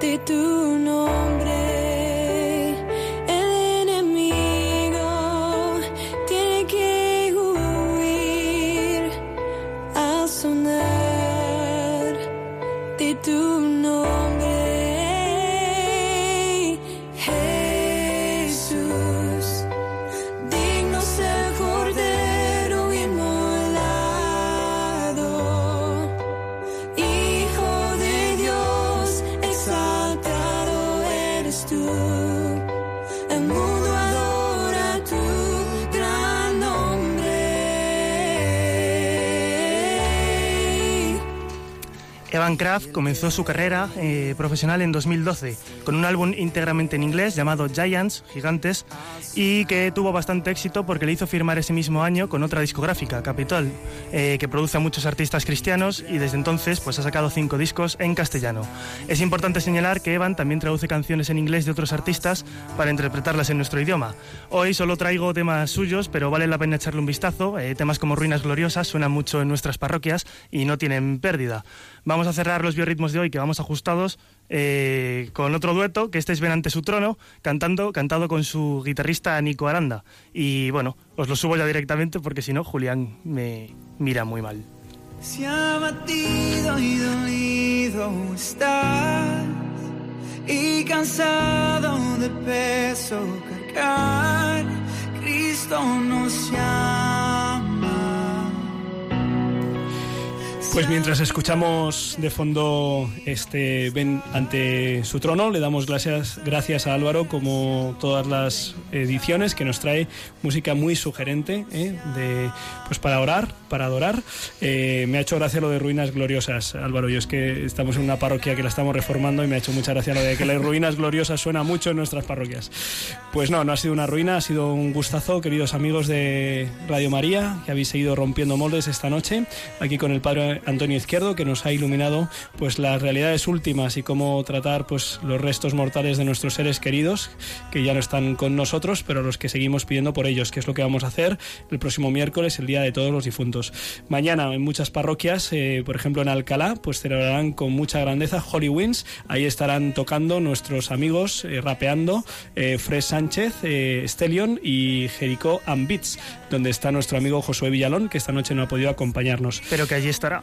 De tu nombre. Evan Kraft comenzó su carrera eh, profesional en 2012 con un álbum íntegramente en inglés llamado Giants, Gigantes, y que tuvo bastante éxito porque le hizo firmar ese mismo año con otra discográfica, Capitol, eh, que produce a muchos artistas cristianos y desde entonces pues, ha sacado cinco discos en castellano. Es importante señalar que Evan también traduce canciones en inglés de otros artistas para interpretarlas en nuestro idioma. Hoy solo traigo temas suyos, pero vale la pena echarle un vistazo. Eh, temas como Ruinas Gloriosas suenan mucho en nuestras parroquias y no tienen pérdida. Vamos a cerrar los biorritmos de hoy, que vamos ajustados, eh, con otro dueto, que este es Ven ante su trono, cantando, cantado con su guitarrista Nico Aranda. Y bueno, os lo subo ya directamente porque si no, Julián me mira muy mal. Si abatido y dolido estás y cansado de peso cargar, Cristo nos llama. Pues mientras escuchamos de fondo este Ven ante su trono, le damos gracias, gracias a Álvaro, como todas las ediciones, que nos trae música muy sugerente ¿eh? de, pues para orar, para adorar. Eh, me ha hecho gracia lo de ruinas gloriosas, Álvaro. Yo es que estamos en una parroquia que la estamos reformando y me ha hecho mucha gracia lo de que las ruinas gloriosas suena mucho en nuestras parroquias. Pues no, no ha sido una ruina, ha sido un gustazo, queridos amigos de Radio María, que habéis seguido rompiendo moldes esta noche, aquí con el Padre Antonio Izquierdo, que nos ha iluminado pues las realidades últimas y cómo tratar pues los restos mortales de nuestros seres queridos, que ya no están con nosotros, pero los que seguimos pidiendo por ellos, que es lo que vamos a hacer el próximo miércoles, el Día de Todos los Difuntos. Mañana en muchas parroquias, eh, por ejemplo en Alcalá, pues celebrarán con mucha grandeza Holy Winds, ahí estarán tocando nuestros amigos, eh, rapeando, eh, Fred Sánchez, eh, Stellion y Jericó and Beats, donde está nuestro amigo Josué Villalón, que esta noche no ha podido acompañarnos. Pero que allí estará.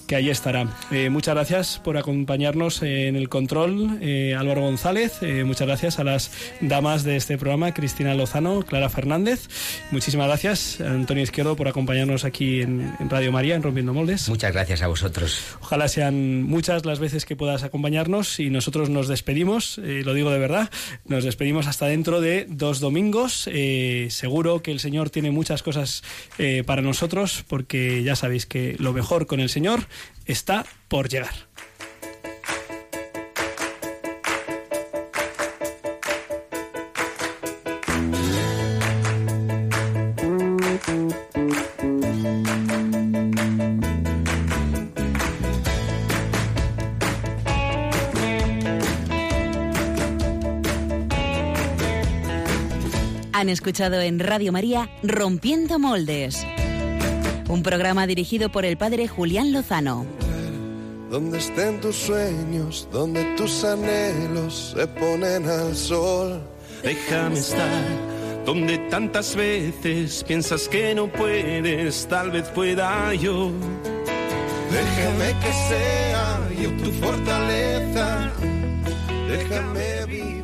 Que allí estará. Eh, muchas gracias por acompañarnos en el control, eh, Álvaro González. Eh, muchas gracias a las damas de este programa, Cristina Lozano, Clara Fernández. Muchísimas gracias, Antonio Izquierdo, por acompañarnos aquí en, en Radio María, en Rompiendo Moldes. Muchas gracias a vosotros. Ojalá sean muchas las veces que puedas acompañarnos y nosotros nos despedimos, lo digo de verdad, nos despedimos hasta dentro de dos domingos. Seguro que el Señor tiene muchas cosas para nosotros porque ya sabéis que lo mejor con el Señor está por llegar. Han escuchado en Radio María Rompiendo Moldes, un programa dirigido por el padre Julián Lozano. Donde estén tus sueños, donde tus anhelos se ponen al sol. Déjame estar donde tantas veces piensas que no puedes, tal vez pueda yo. Déjame que sea yo tu fortaleza. Déjame vivir.